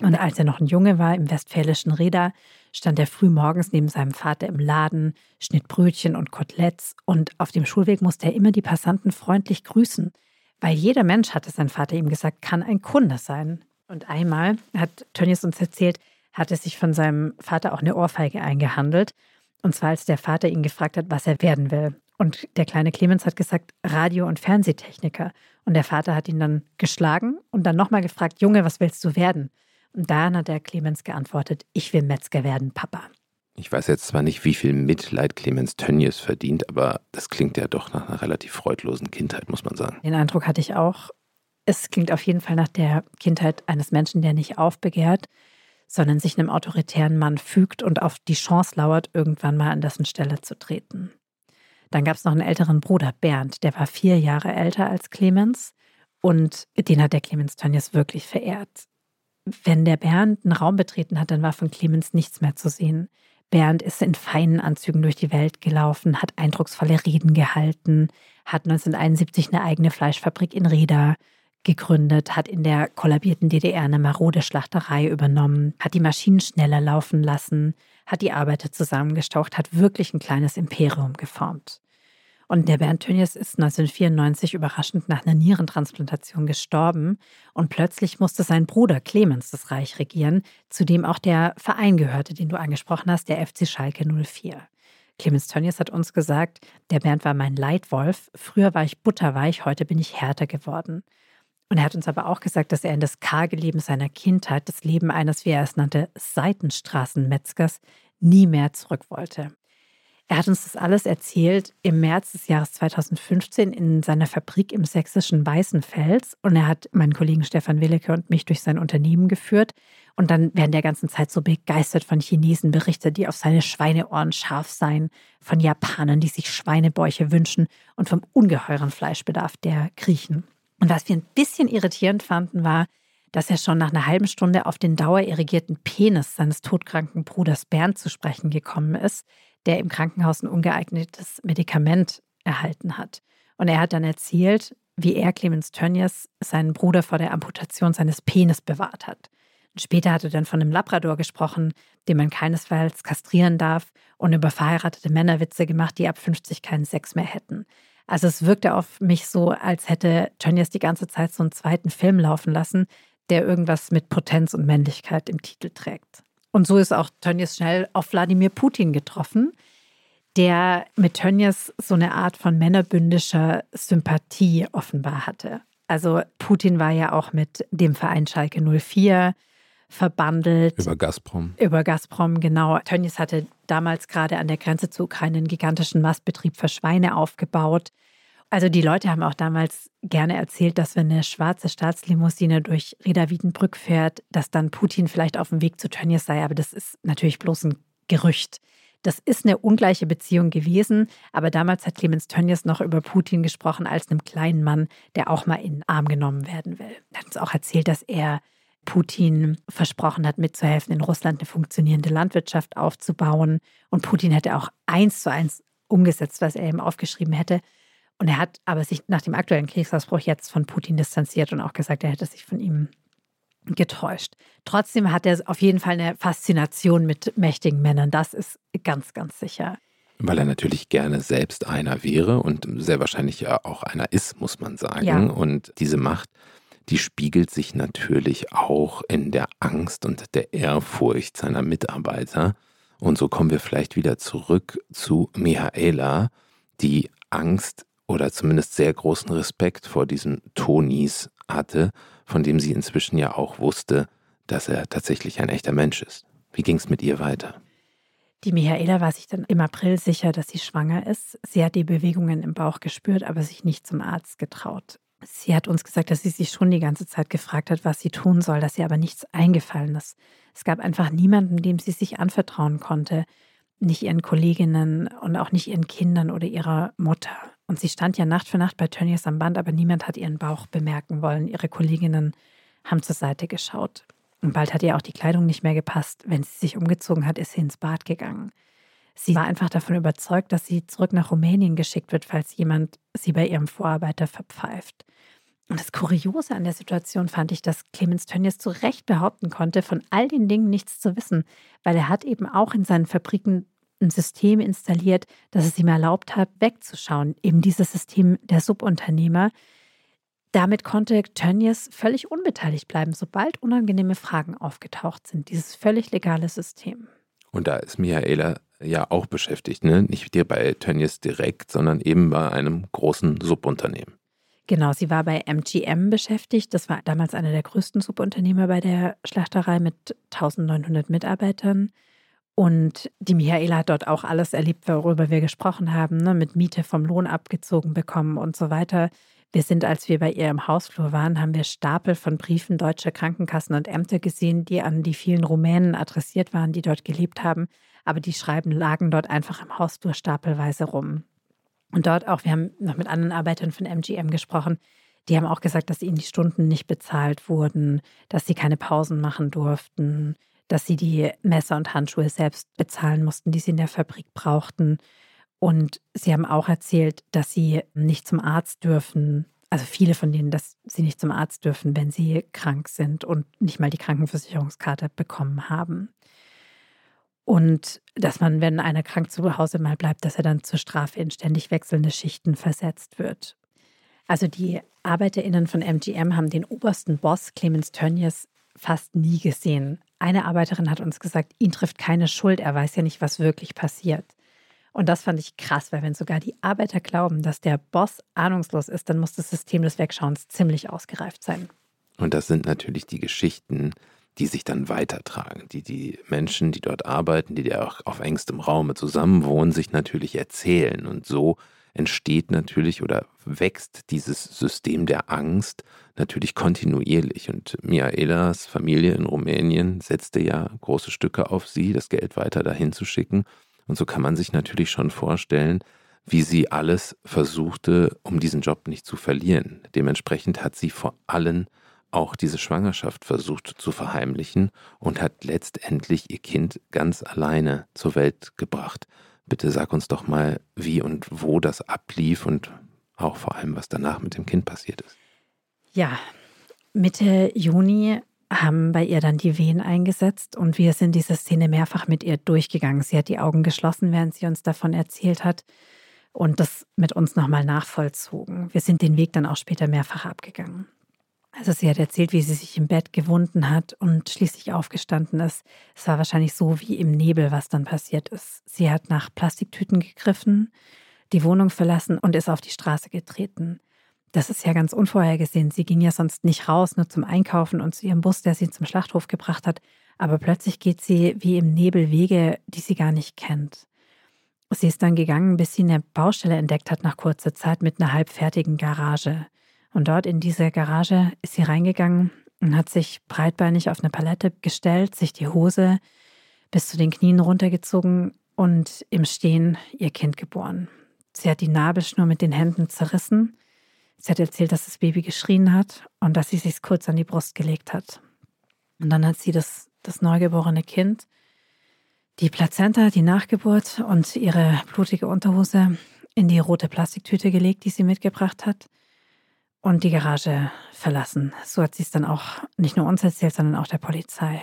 Speaker 2: Und als er noch ein Junge war im westfälischen Reda, stand er früh morgens neben seinem Vater im Laden, schnitt Brötchen und Koteletts und auf dem Schulweg musste er immer die Passanten freundlich grüßen, weil jeder Mensch, hatte sein Vater ihm gesagt, kann ein Kunde sein. Und einmal, hat Tönnies uns erzählt, hat er sich von seinem Vater auch eine Ohrfeige eingehandelt. Und zwar, als der Vater ihn gefragt hat, was er werden will. Und der kleine Clemens hat gesagt, Radio- und Fernsehtechniker. Und der Vater hat ihn dann geschlagen und dann nochmal gefragt, Junge, was willst du werden? Und dann hat der Clemens geantwortet, ich will Metzger werden, Papa.
Speaker 1: Ich weiß jetzt zwar nicht, wie viel Mitleid Clemens Tönnies verdient, aber das klingt ja doch nach einer relativ freudlosen Kindheit, muss man sagen.
Speaker 2: Den Eindruck hatte ich auch. Es klingt auf jeden Fall nach der Kindheit eines Menschen, der nicht aufbegehrt, sondern sich einem autoritären Mann fügt und auf die Chance lauert, irgendwann mal an dessen Stelle zu treten. Dann gab es noch einen älteren Bruder, Bernd, der war vier Jahre älter als Clemens und den hat der Clemens Tönnies wirklich verehrt. Wenn der Bernd einen Raum betreten hat, dann war von Clemens nichts mehr zu sehen. Bernd ist in feinen Anzügen durch die Welt gelaufen, hat eindrucksvolle Reden gehalten, hat 1971 eine eigene Fleischfabrik in Reda gegründet, hat in der kollabierten DDR eine marode Schlachterei übernommen, hat die Maschinen schneller laufen lassen, hat die Arbeiter zusammengestaucht, hat wirklich ein kleines Imperium geformt. Und der Bernd Tönnies ist 1994 überraschend nach einer Nierentransplantation gestorben und plötzlich musste sein Bruder Clemens das Reich regieren, zu dem auch der Verein gehörte, den du angesprochen hast, der FC Schalke 04. Clemens Tönnies hat uns gesagt, der Bernd war mein Leitwolf, früher war ich butterweich, heute bin ich härter geworden. Und er hat uns aber auch gesagt, dass er in das karge Leben seiner Kindheit, das Leben eines, wie er es nannte, Seitenstraßenmetzgers, nie mehr zurück wollte. Er hat uns das alles erzählt im März des Jahres 2015 in seiner Fabrik im sächsischen Weißenfels. Und er hat meinen Kollegen Stefan Willeke und mich durch sein Unternehmen geführt. Und dann während der ganzen Zeit so begeistert von Chinesen berichtet, die auf seine Schweineohren scharf seien, von Japanern, die sich Schweinebäuche wünschen und vom ungeheuren Fleischbedarf der Griechen. Und was wir ein bisschen irritierend fanden, war, dass er schon nach einer halben Stunde auf den dauerirrigierten Penis seines todkranken Bruders Bernd zu sprechen gekommen ist, der im Krankenhaus ein ungeeignetes Medikament erhalten hat. Und er hat dann erzählt, wie er Clemens Tönnies seinen Bruder vor der Amputation seines Penis bewahrt hat. Später hat er dann von einem Labrador gesprochen, den man keinesfalls kastrieren darf und über verheiratete Männer Witze gemacht, die ab 50 keinen Sex mehr hätten. Also es wirkte auf mich so, als hätte Tönnies die ganze Zeit so einen zweiten Film laufen lassen, der irgendwas mit Potenz und Männlichkeit im Titel trägt. Und so ist auch Tönnies schnell auf Wladimir Putin getroffen, der mit Tönnies so eine Art von männerbündischer Sympathie offenbar hatte. Also Putin war ja auch mit dem Verein Schalke 04 verbandelt.
Speaker 1: Über Gazprom.
Speaker 2: Über Gazprom, genau. Tönnies hatte damals gerade an der Grenze zu Ukraine einen gigantischen Mastbetrieb für Schweine aufgebaut. Also die Leute haben auch damals gerne erzählt, dass wenn eine schwarze Staatslimousine durch Reda Wiedenbrück fährt, dass dann Putin vielleicht auf dem Weg zu Tönnies sei. Aber das ist natürlich bloß ein Gerücht. Das ist eine ungleiche Beziehung gewesen, aber damals hat Clemens Tönnies noch über Putin gesprochen als einem kleinen Mann, der auch mal in den Arm genommen werden will. Er hat uns auch erzählt, dass er Putin versprochen hat, mitzuhelfen, in Russland eine funktionierende Landwirtschaft aufzubauen. Und Putin hätte auch eins zu eins umgesetzt, was er ihm aufgeschrieben hätte. Und er hat aber sich nach dem aktuellen Kriegsausbruch jetzt von Putin distanziert und auch gesagt, er hätte sich von ihm getäuscht. Trotzdem hat er auf jeden Fall eine Faszination mit mächtigen Männern. Das ist ganz, ganz sicher.
Speaker 1: Weil er natürlich gerne selbst einer wäre und sehr wahrscheinlich ja auch einer ist, muss man sagen.
Speaker 2: Ja.
Speaker 1: Und diese Macht, die spiegelt sich natürlich auch in der Angst und der Ehrfurcht seiner Mitarbeiter. Und so kommen wir vielleicht wieder zurück zu Mihaela, die Angst oder zumindest sehr großen Respekt vor diesem Tonis hatte, von dem sie inzwischen ja auch wusste, dass er tatsächlich ein echter Mensch ist. Wie ging es mit ihr weiter?
Speaker 2: Die Michaela war sich dann im April sicher, dass sie schwanger ist. Sie hat die Bewegungen im Bauch gespürt, aber sich nicht zum Arzt getraut. Sie hat uns gesagt, dass sie sich schon die ganze Zeit gefragt hat, was sie tun soll, dass ihr aber nichts eingefallen ist. Es gab einfach niemanden, dem sie sich anvertrauen konnte. Nicht ihren Kolleginnen und auch nicht ihren Kindern oder ihrer Mutter. Und sie stand ja Nacht für Nacht bei Tönnies am Band, aber niemand hat ihren Bauch bemerken wollen. Ihre Kolleginnen haben zur Seite geschaut. Und bald hat ihr auch die Kleidung nicht mehr gepasst. Wenn sie sich umgezogen hat, ist sie ins Bad gegangen. Sie war einfach davon überzeugt, dass sie zurück nach Rumänien geschickt wird, falls jemand sie bei ihrem Vorarbeiter verpfeift. Und das Kuriose an der Situation fand ich, dass Clemens Tönnies zu Recht behaupten konnte, von all den Dingen nichts zu wissen, weil er hat eben auch in seinen Fabriken ein System installiert, das es ihm erlaubt hat, wegzuschauen. Eben dieses System der Subunternehmer. Damit konnte Tönnies völlig unbeteiligt bleiben, sobald unangenehme Fragen aufgetaucht sind. Dieses völlig legale System.
Speaker 1: Und da ist Michaela ja auch beschäftigt, ne? Nicht dir bei Tönnies direkt, sondern eben bei einem großen Subunternehmen.
Speaker 2: Genau, sie war bei MGM beschäftigt. Das war damals einer der größten Subunternehmer bei der Schlachterei mit 1900 Mitarbeitern. Und die Michaela hat dort auch alles erlebt, worüber wir gesprochen haben, ne? mit Miete vom Lohn abgezogen bekommen und so weiter. Wir sind, als wir bei ihr im Hausflur waren, haben wir Stapel von Briefen deutscher Krankenkassen und Ämter gesehen, die an die vielen Rumänen adressiert waren, die dort gelebt haben. Aber die Schreiben lagen dort einfach im Hausflur stapelweise rum. Und dort auch, wir haben noch mit anderen Arbeitern von MGM gesprochen, die haben auch gesagt, dass ihnen die Stunden nicht bezahlt wurden, dass sie keine Pausen machen durften, dass sie die Messer und Handschuhe selbst bezahlen mussten, die sie in der Fabrik brauchten. Und sie haben auch erzählt, dass sie nicht zum Arzt dürfen. Also viele von denen, dass sie nicht zum Arzt dürfen, wenn sie krank sind und nicht mal die Krankenversicherungskarte bekommen haben. Und dass man, wenn einer krank zu Hause mal bleibt, dass er dann zur Strafe in ständig wechselnde Schichten versetzt wird. Also die ArbeiterInnen von MGM haben den obersten Boss Clemens Tönnies fast nie gesehen. Eine Arbeiterin hat uns gesagt, ihn trifft keine Schuld, er weiß ja nicht, was wirklich passiert. Und das fand ich krass, weil wenn sogar die Arbeiter glauben, dass der Boss ahnungslos ist, dann muss das System des Wegschauens ziemlich ausgereift sein.
Speaker 1: Und das sind natürlich die Geschichten, die sich dann weitertragen, die die Menschen, die dort arbeiten, die ja auch auf engstem Raume zusammenwohnen, sich natürlich erzählen. Und so entsteht natürlich oder wächst dieses System der Angst natürlich kontinuierlich. Und Miaelas Familie in Rumänien setzte ja große Stücke auf sie, das Geld weiter dahin zu schicken. Und so kann man sich natürlich schon vorstellen, wie sie alles versuchte, um diesen Job nicht zu verlieren. Dementsprechend hat sie vor allem auch diese Schwangerschaft versucht zu verheimlichen und hat letztendlich ihr Kind ganz alleine zur Welt gebracht. Bitte sag uns doch mal, wie und wo das ablief und auch vor allem, was danach mit dem Kind passiert ist.
Speaker 2: Ja, Mitte Juni haben bei ihr dann die Wehen eingesetzt und wir sind diese Szene mehrfach mit ihr durchgegangen. Sie hat die Augen geschlossen, während sie uns davon erzählt hat und das mit uns nochmal nachvollzogen. Wir sind den Weg dann auch später mehrfach abgegangen. Also sie hat erzählt, wie sie sich im Bett gewunden hat und schließlich aufgestanden ist. Es war wahrscheinlich so wie im Nebel, was dann passiert ist. Sie hat nach Plastiktüten gegriffen, die Wohnung verlassen und ist auf die Straße getreten. Das ist ja ganz unvorhergesehen. Sie ging ja sonst nicht raus, nur zum Einkaufen und zu ihrem Bus, der sie zum Schlachthof gebracht hat. Aber plötzlich geht sie wie im Nebel Wege, die sie gar nicht kennt. Sie ist dann gegangen, bis sie eine Baustelle entdeckt hat nach kurzer Zeit mit einer halbfertigen Garage. Und dort in diese Garage ist sie reingegangen und hat sich breitbeinig auf eine Palette gestellt, sich die Hose bis zu den Knien runtergezogen und im Stehen ihr Kind geboren. Sie hat die Nabelschnur mit den Händen zerrissen Sie hat erzählt, dass das Baby geschrien hat und dass sie sich kurz an die Brust gelegt hat. Und dann hat sie das, das neugeborene Kind, die Plazenta, die Nachgeburt und ihre blutige Unterhose in die rote Plastiktüte gelegt, die sie mitgebracht hat und die Garage verlassen. So hat sie es dann auch nicht nur uns erzählt, sondern auch der Polizei.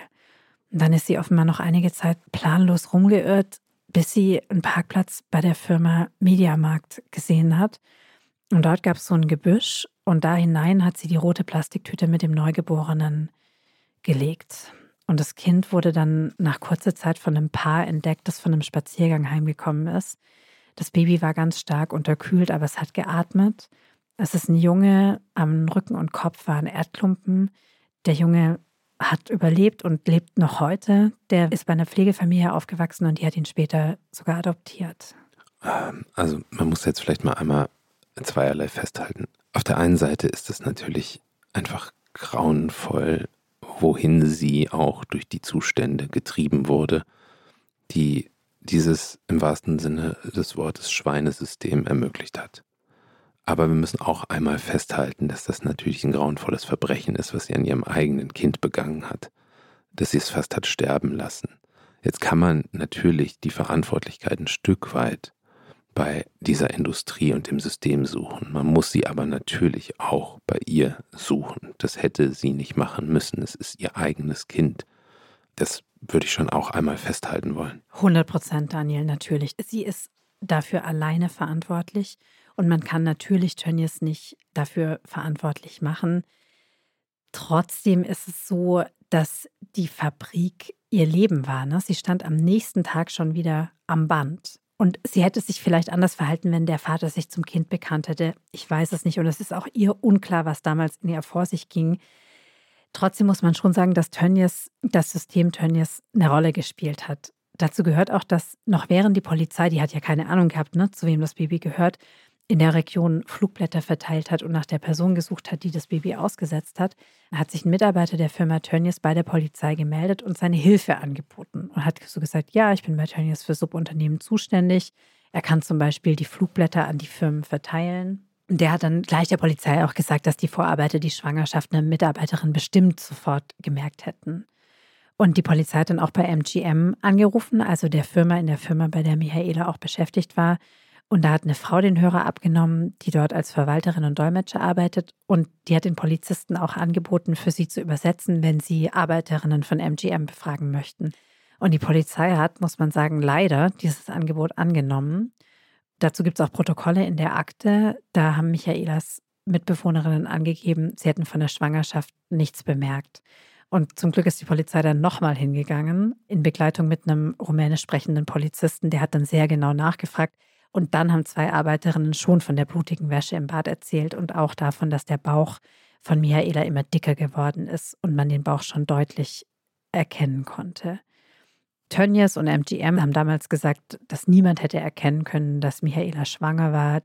Speaker 2: Und dann ist sie offenbar noch einige Zeit planlos rumgeirrt, bis sie einen Parkplatz bei der Firma Mediamarkt gesehen hat und dort gab es so ein Gebüsch und da hinein hat sie die rote Plastiktüte mit dem Neugeborenen gelegt. Und das Kind wurde dann nach kurzer Zeit von einem Paar entdeckt, das von einem Spaziergang heimgekommen ist. Das Baby war ganz stark unterkühlt, aber es hat geatmet. Es ist ein Junge, am Rücken und Kopf waren Erdklumpen. Der Junge hat überlebt und lebt noch heute. Der ist bei einer Pflegefamilie aufgewachsen und die hat ihn später sogar adoptiert.
Speaker 1: Ähm, also man muss jetzt vielleicht mal einmal zweierlei festhalten. Auf der einen Seite ist es natürlich einfach grauenvoll, wohin sie auch durch die Zustände getrieben wurde, die dieses im wahrsten Sinne des Wortes Schweinesystem ermöglicht hat. Aber wir müssen auch einmal festhalten, dass das natürlich ein grauenvolles Verbrechen ist, was sie an ihrem eigenen Kind begangen hat, dass sie es fast hat sterben lassen. Jetzt kann man natürlich die Verantwortlichkeit ein Stück weit bei dieser Industrie und dem System suchen. Man muss sie aber natürlich auch bei ihr suchen. Das hätte sie nicht machen müssen. Es ist ihr eigenes Kind. Das würde ich schon auch einmal festhalten wollen.
Speaker 2: 100 Prozent, Daniel, natürlich. Sie ist dafür alleine verantwortlich und man kann natürlich Tönnies nicht dafür verantwortlich machen. Trotzdem ist es so, dass die Fabrik ihr Leben war. Ne? Sie stand am nächsten Tag schon wieder am Band. Und sie hätte sich vielleicht anders verhalten, wenn der Vater sich zum Kind bekannt hätte. Ich weiß es nicht. Und es ist auch ihr unklar, was damals in ihr vor sich ging. Trotzdem muss man schon sagen, dass Tönnies, das System Tönnies eine Rolle gespielt hat. Dazu gehört auch, dass noch während die Polizei, die hat ja keine Ahnung gehabt, ne, zu wem das Baby gehört, in der Region Flugblätter verteilt hat und nach der Person gesucht hat, die das Baby ausgesetzt hat, hat sich ein Mitarbeiter der Firma Tönnies bei der Polizei gemeldet und seine Hilfe angeboten und hat so gesagt, ja, ich bin bei Tönnies für Subunternehmen zuständig. Er kann zum Beispiel die Flugblätter an die Firmen verteilen. Und der hat dann gleich der Polizei auch gesagt, dass die Vorarbeiter die Schwangerschaft einer Mitarbeiterin bestimmt sofort gemerkt hätten. Und die Polizei hat dann auch bei MGM angerufen, also der Firma in der Firma, bei der Michaela auch beschäftigt war, und da hat eine Frau den Hörer abgenommen, die dort als Verwalterin und Dolmetscher arbeitet. Und die hat den Polizisten auch angeboten, für sie zu übersetzen, wenn sie Arbeiterinnen von MGM befragen möchten. Und die Polizei hat, muss man sagen, leider dieses Angebot angenommen. Dazu gibt es auch Protokolle in der Akte. Da haben Michaelas Mitbewohnerinnen angegeben, sie hätten von der Schwangerschaft nichts bemerkt. Und zum Glück ist die Polizei dann nochmal hingegangen, in Begleitung mit einem rumänisch sprechenden Polizisten. Der hat dann sehr genau nachgefragt, und dann haben zwei Arbeiterinnen schon von der blutigen Wäsche im Bad erzählt und auch davon, dass der Bauch von Michaela immer dicker geworden ist und man den Bauch schon deutlich erkennen konnte. Tönnies und MGM haben damals gesagt, dass niemand hätte erkennen können, dass Michaela schwanger war.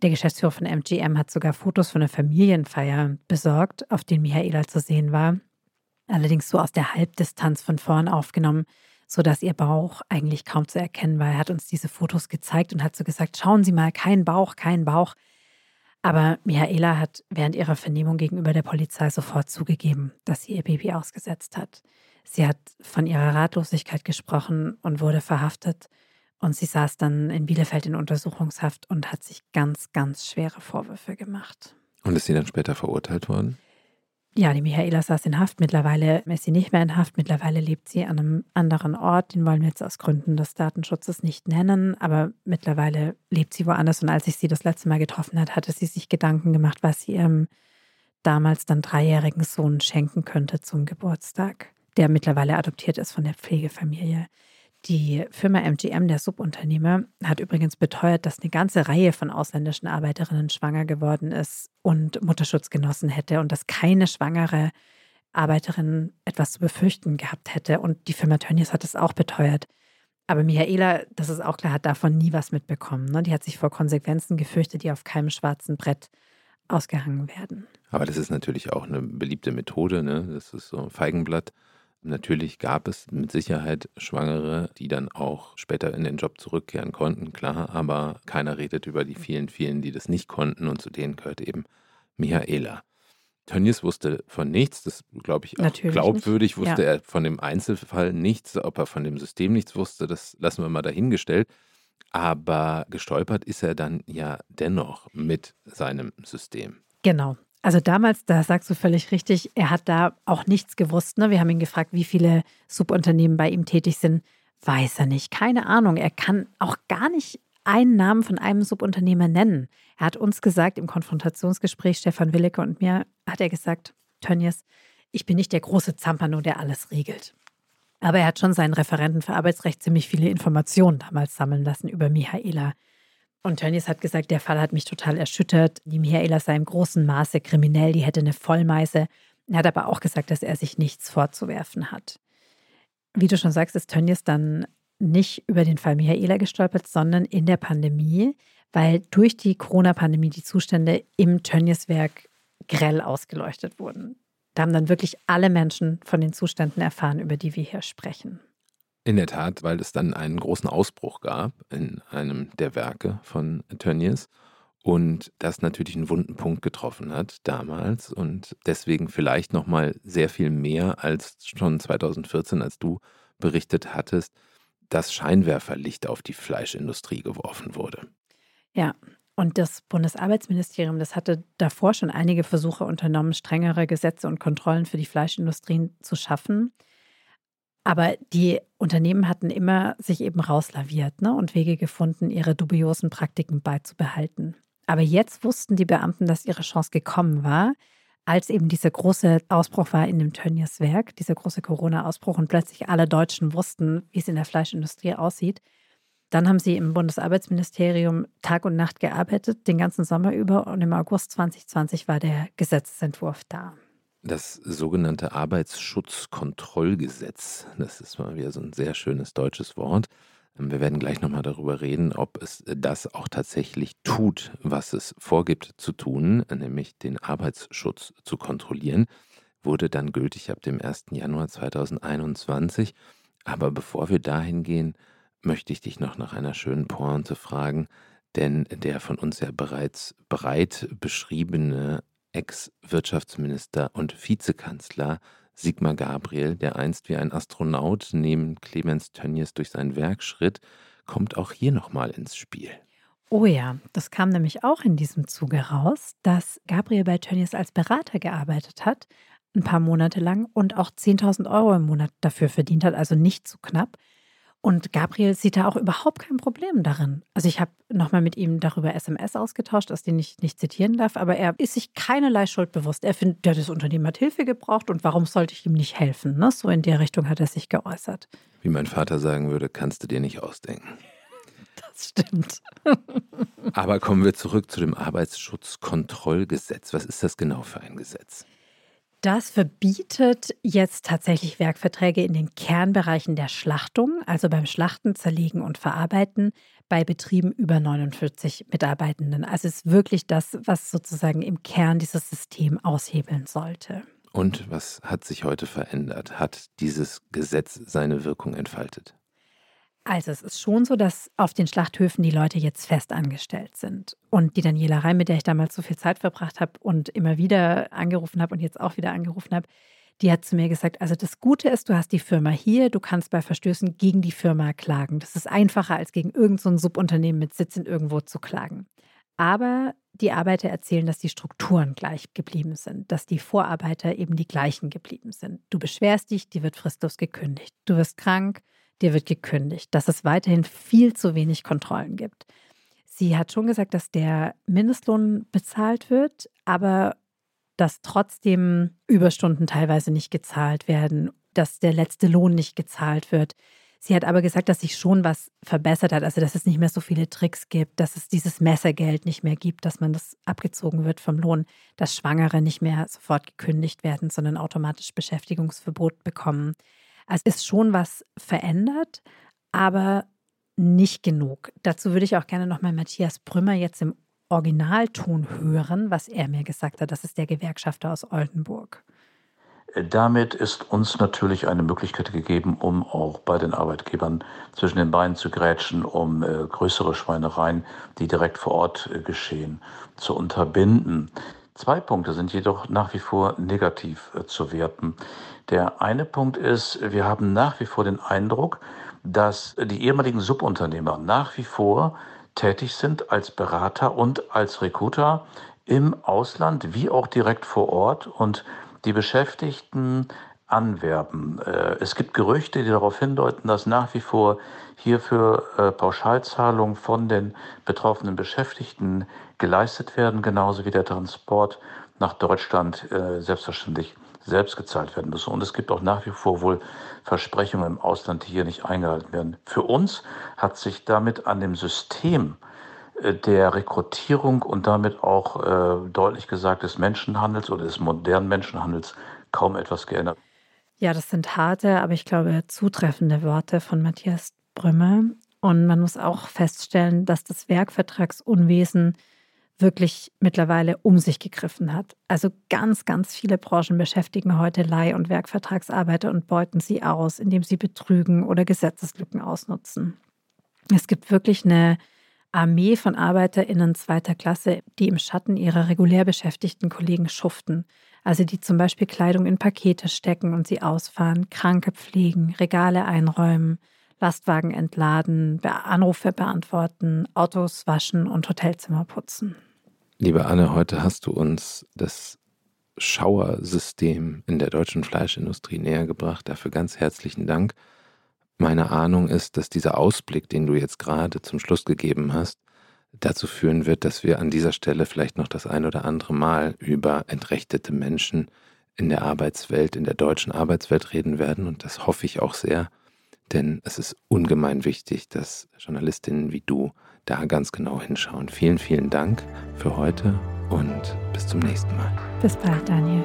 Speaker 2: Der Geschäftsführer von MGM hat sogar Fotos von einer Familienfeier besorgt, auf denen Michaela zu sehen war. Allerdings so aus der Halbdistanz von vorn aufgenommen, sodass ihr Bauch eigentlich kaum zu erkennen war. Er hat uns diese Fotos gezeigt und hat so gesagt, schauen Sie mal, kein Bauch, kein Bauch. Aber Michaela hat während ihrer Vernehmung gegenüber der Polizei sofort zugegeben, dass sie ihr Baby ausgesetzt hat. Sie hat von ihrer Ratlosigkeit gesprochen und wurde verhaftet. Und sie saß dann in Bielefeld in Untersuchungshaft und hat sich ganz, ganz schwere Vorwürfe gemacht.
Speaker 1: Und ist sie dann später verurteilt worden?
Speaker 2: Ja, die Michaela saß in Haft. Mittlerweile ist sie nicht mehr in Haft. Mittlerweile lebt sie an einem anderen Ort. Den wollen wir jetzt aus Gründen des Datenschutzes nicht nennen. Aber mittlerweile lebt sie woanders. Und als ich sie das letzte Mal getroffen hat, hatte sie sich Gedanken gemacht, was sie ihrem damals dann dreijährigen Sohn schenken könnte zum Geburtstag, der mittlerweile adoptiert ist von der Pflegefamilie. Die Firma MGM, der Subunternehmer, hat übrigens beteuert, dass eine ganze Reihe von ausländischen Arbeiterinnen schwanger geworden ist und Mutterschutz genossen hätte und dass keine schwangere Arbeiterin etwas zu befürchten gehabt hätte. Und die Firma Tönnies hat es auch beteuert. Aber Michaela, das ist auch klar, hat davon nie was mitbekommen. Ne? Die hat sich vor Konsequenzen gefürchtet, die auf keinem schwarzen Brett ausgehangen werden.
Speaker 1: Aber das ist natürlich auch eine beliebte Methode. Ne? Das ist so ein Feigenblatt. Natürlich gab es mit Sicherheit Schwangere, die dann auch später in den Job zurückkehren konnten, klar, aber keiner redet über die vielen, vielen, die das nicht konnten und zu denen gehört eben Michaela. Tönnies wusste von nichts, das glaube ich auch Natürlich glaubwürdig, nicht. wusste ja. er von dem Einzelfall nichts, ob er von dem System nichts wusste, das lassen wir mal dahingestellt. Aber gestolpert ist er dann ja dennoch mit seinem System.
Speaker 2: Genau. Also damals, da sagst du völlig richtig, er hat da auch nichts gewusst. Ne? Wir haben ihn gefragt, wie viele Subunternehmen bei ihm tätig sind. Weiß er nicht, keine Ahnung. Er kann auch gar nicht einen Namen von einem Subunternehmer nennen. Er hat uns gesagt, im Konfrontationsgespräch, Stefan Willecke und mir, hat er gesagt, Tönnies, ich bin nicht der große Zampano, der alles regelt. Aber er hat schon seinen Referenten für Arbeitsrecht ziemlich viele Informationen damals sammeln lassen über Michaela. Und Tönnies hat gesagt, der Fall hat mich total erschüttert. Die Michaela sei im großen Maße kriminell, die hätte eine Vollmeise. Er hat aber auch gesagt, dass er sich nichts vorzuwerfen hat. Wie du schon sagst, ist Tönnies dann nicht über den Fall Michaela gestolpert, sondern in der Pandemie, weil durch die Corona-Pandemie die Zustände im Tönnies-Werk grell ausgeleuchtet wurden. Da haben dann wirklich alle Menschen von den Zuständen erfahren, über die wir hier sprechen.
Speaker 1: In der Tat, weil es dann einen großen Ausbruch gab in einem der Werke von Tönnies und das natürlich einen wunden Punkt getroffen hat damals und deswegen vielleicht noch mal sehr viel mehr als schon 2014, als du berichtet hattest, dass Scheinwerferlicht auf die Fleischindustrie geworfen wurde.
Speaker 2: Ja, und das Bundesarbeitsministerium, das hatte davor schon einige Versuche unternommen, strengere Gesetze und Kontrollen für die Fleischindustrien zu schaffen. Aber die Unternehmen hatten immer sich eben rauslaviert ne, und Wege gefunden, ihre dubiosen Praktiken beizubehalten. Aber jetzt wussten die Beamten, dass ihre Chance gekommen war, als eben dieser große Ausbruch war in dem Tönnies Werk, dieser große Corona-Ausbruch und plötzlich alle Deutschen wussten, wie es in der Fleischindustrie aussieht. Dann haben sie im Bundesarbeitsministerium Tag und Nacht gearbeitet, den ganzen Sommer über und im August 2020 war der Gesetzentwurf da.
Speaker 1: Das sogenannte Arbeitsschutzkontrollgesetz, das ist mal wieder so ein sehr schönes deutsches Wort. Ähm, wir werden gleich nochmal darüber reden, ob es das auch tatsächlich tut, was es vorgibt zu tun, nämlich den Arbeitsschutz zu kontrollieren, wurde dann gültig ab dem 1. Januar 2021. Aber bevor wir dahin gehen, möchte ich dich noch nach einer schönen Pointe fragen, denn der von uns ja bereits breit beschriebene Ex-Wirtschaftsminister und Vizekanzler Sigmar Gabriel, der einst wie ein Astronaut neben Clemens Tönnies durch sein Werk schritt, kommt auch hier nochmal ins Spiel.
Speaker 2: Oh ja, das kam nämlich auch in diesem Zuge raus, dass Gabriel bei Tönnies als Berater gearbeitet hat, ein paar Monate lang und auch 10.000 Euro im Monat dafür verdient hat, also nicht zu knapp. Und Gabriel sieht da auch überhaupt kein Problem darin. Also ich habe nochmal mit ihm darüber SMS ausgetauscht, aus denen ich nicht zitieren darf, aber er ist sich keinerlei Schuld bewusst. Er findet, ja, das Unternehmen hat Hilfe gebraucht und warum sollte ich ihm nicht helfen? Ne? So in der Richtung hat er sich geäußert.
Speaker 1: Wie mein Vater sagen würde, kannst du dir nicht ausdenken.
Speaker 2: Das stimmt.
Speaker 1: aber kommen wir zurück zu dem Arbeitsschutzkontrollgesetz. Was ist das genau für ein Gesetz?
Speaker 2: Das verbietet jetzt tatsächlich Werkverträge in den Kernbereichen der Schlachtung, also beim Schlachten, Zerlegen und Verarbeiten, bei Betrieben über 49 Mitarbeitenden. Also ist wirklich das, was sozusagen im Kern dieses System aushebeln sollte.
Speaker 1: Und was hat sich heute verändert? Hat dieses Gesetz seine Wirkung entfaltet?
Speaker 2: Also es ist schon so, dass auf den Schlachthöfen die Leute jetzt fest angestellt sind. Und die Daniela Reim, mit der ich damals so viel Zeit verbracht habe und immer wieder angerufen habe und jetzt auch wieder angerufen habe, die hat zu mir gesagt, also das Gute ist, du hast die Firma hier, du kannst bei Verstößen gegen die Firma klagen. Das ist einfacher, als gegen irgendein so Subunternehmen mit Sitz in irgendwo zu klagen. Aber die Arbeiter erzählen, dass die Strukturen gleich geblieben sind, dass die Vorarbeiter eben die gleichen geblieben sind. Du beschwerst dich, die wird fristlos gekündigt. Du wirst krank, dir wird gekündigt, dass es weiterhin viel zu wenig Kontrollen gibt. Sie hat schon gesagt, dass der Mindestlohn bezahlt wird, aber dass trotzdem Überstunden teilweise nicht gezahlt werden, dass der letzte Lohn nicht gezahlt wird. Sie hat aber gesagt, dass sich schon was verbessert hat, also dass es nicht mehr so viele Tricks gibt, dass es dieses Messergeld nicht mehr gibt, dass man das abgezogen wird vom Lohn, dass Schwangere nicht mehr sofort gekündigt werden, sondern automatisch Beschäftigungsverbot bekommen. Also ist schon was verändert, aber nicht genug. Dazu würde ich auch gerne nochmal Matthias Brümmer jetzt im Originalton hören, was er mir gesagt hat. Das ist der Gewerkschafter aus Oldenburg.
Speaker 4: Damit ist uns natürlich eine Möglichkeit gegeben, um auch bei den Arbeitgebern zwischen den Beinen zu grätschen, um äh, größere Schweinereien, die direkt vor Ort äh, geschehen, zu unterbinden. Zwei Punkte sind jedoch nach wie vor negativ äh, zu werten. Der eine Punkt ist, wir haben nach wie vor den Eindruck, dass die ehemaligen Subunternehmer nach wie vor tätig sind als Berater und als Recruiter im Ausland wie auch direkt vor Ort und die Beschäftigten anwerben. Äh, es gibt Gerüchte, die darauf hindeuten, dass nach wie vor hierfür äh, Pauschalzahlungen von den betroffenen Beschäftigten geleistet werden, genauso wie der Transport nach Deutschland äh, selbstverständlich selbst gezahlt werden müssen. Und es gibt auch nach wie vor wohl Versprechungen im Ausland, die hier nicht eingehalten werden. Für uns hat sich damit an dem System äh, der Rekrutierung und damit auch äh, deutlich gesagt des Menschenhandels oder des modernen Menschenhandels kaum etwas geändert.
Speaker 2: Ja, das sind harte, aber ich glaube zutreffende Worte von Matthias Brümmer. Und man muss auch feststellen, dass das Werkvertragsunwesen wirklich mittlerweile um sich gegriffen hat. Also ganz, ganz viele Branchen beschäftigen heute Leih- und Werkvertragsarbeiter und beuten sie aus, indem sie betrügen oder Gesetzeslücken ausnutzen. Es gibt wirklich eine Armee von ArbeiterInnen zweiter Klasse, die im Schatten ihrer regulär beschäftigten Kollegen schuften. Also die zum Beispiel Kleidung in Pakete stecken und sie ausfahren, Kranke pflegen, Regale einräumen, Lastwagen entladen, Anrufe beantworten, Autos waschen und Hotelzimmer putzen.
Speaker 1: Liebe Anne, heute hast du uns das Schauersystem in der deutschen Fleischindustrie näher gebracht. Dafür ganz herzlichen Dank. Meine Ahnung ist, dass dieser Ausblick, den du jetzt gerade zum Schluss gegeben hast, dazu führen wird, dass wir an dieser Stelle vielleicht noch das ein oder andere Mal über entrechtete Menschen in der Arbeitswelt, in der deutschen Arbeitswelt reden werden. Und das hoffe ich auch sehr, denn es ist ungemein wichtig, dass Journalistinnen wie du da ganz genau hinschauen. Vielen, vielen Dank für heute und bis zum nächsten Mal.
Speaker 2: Bis bald, Daniel.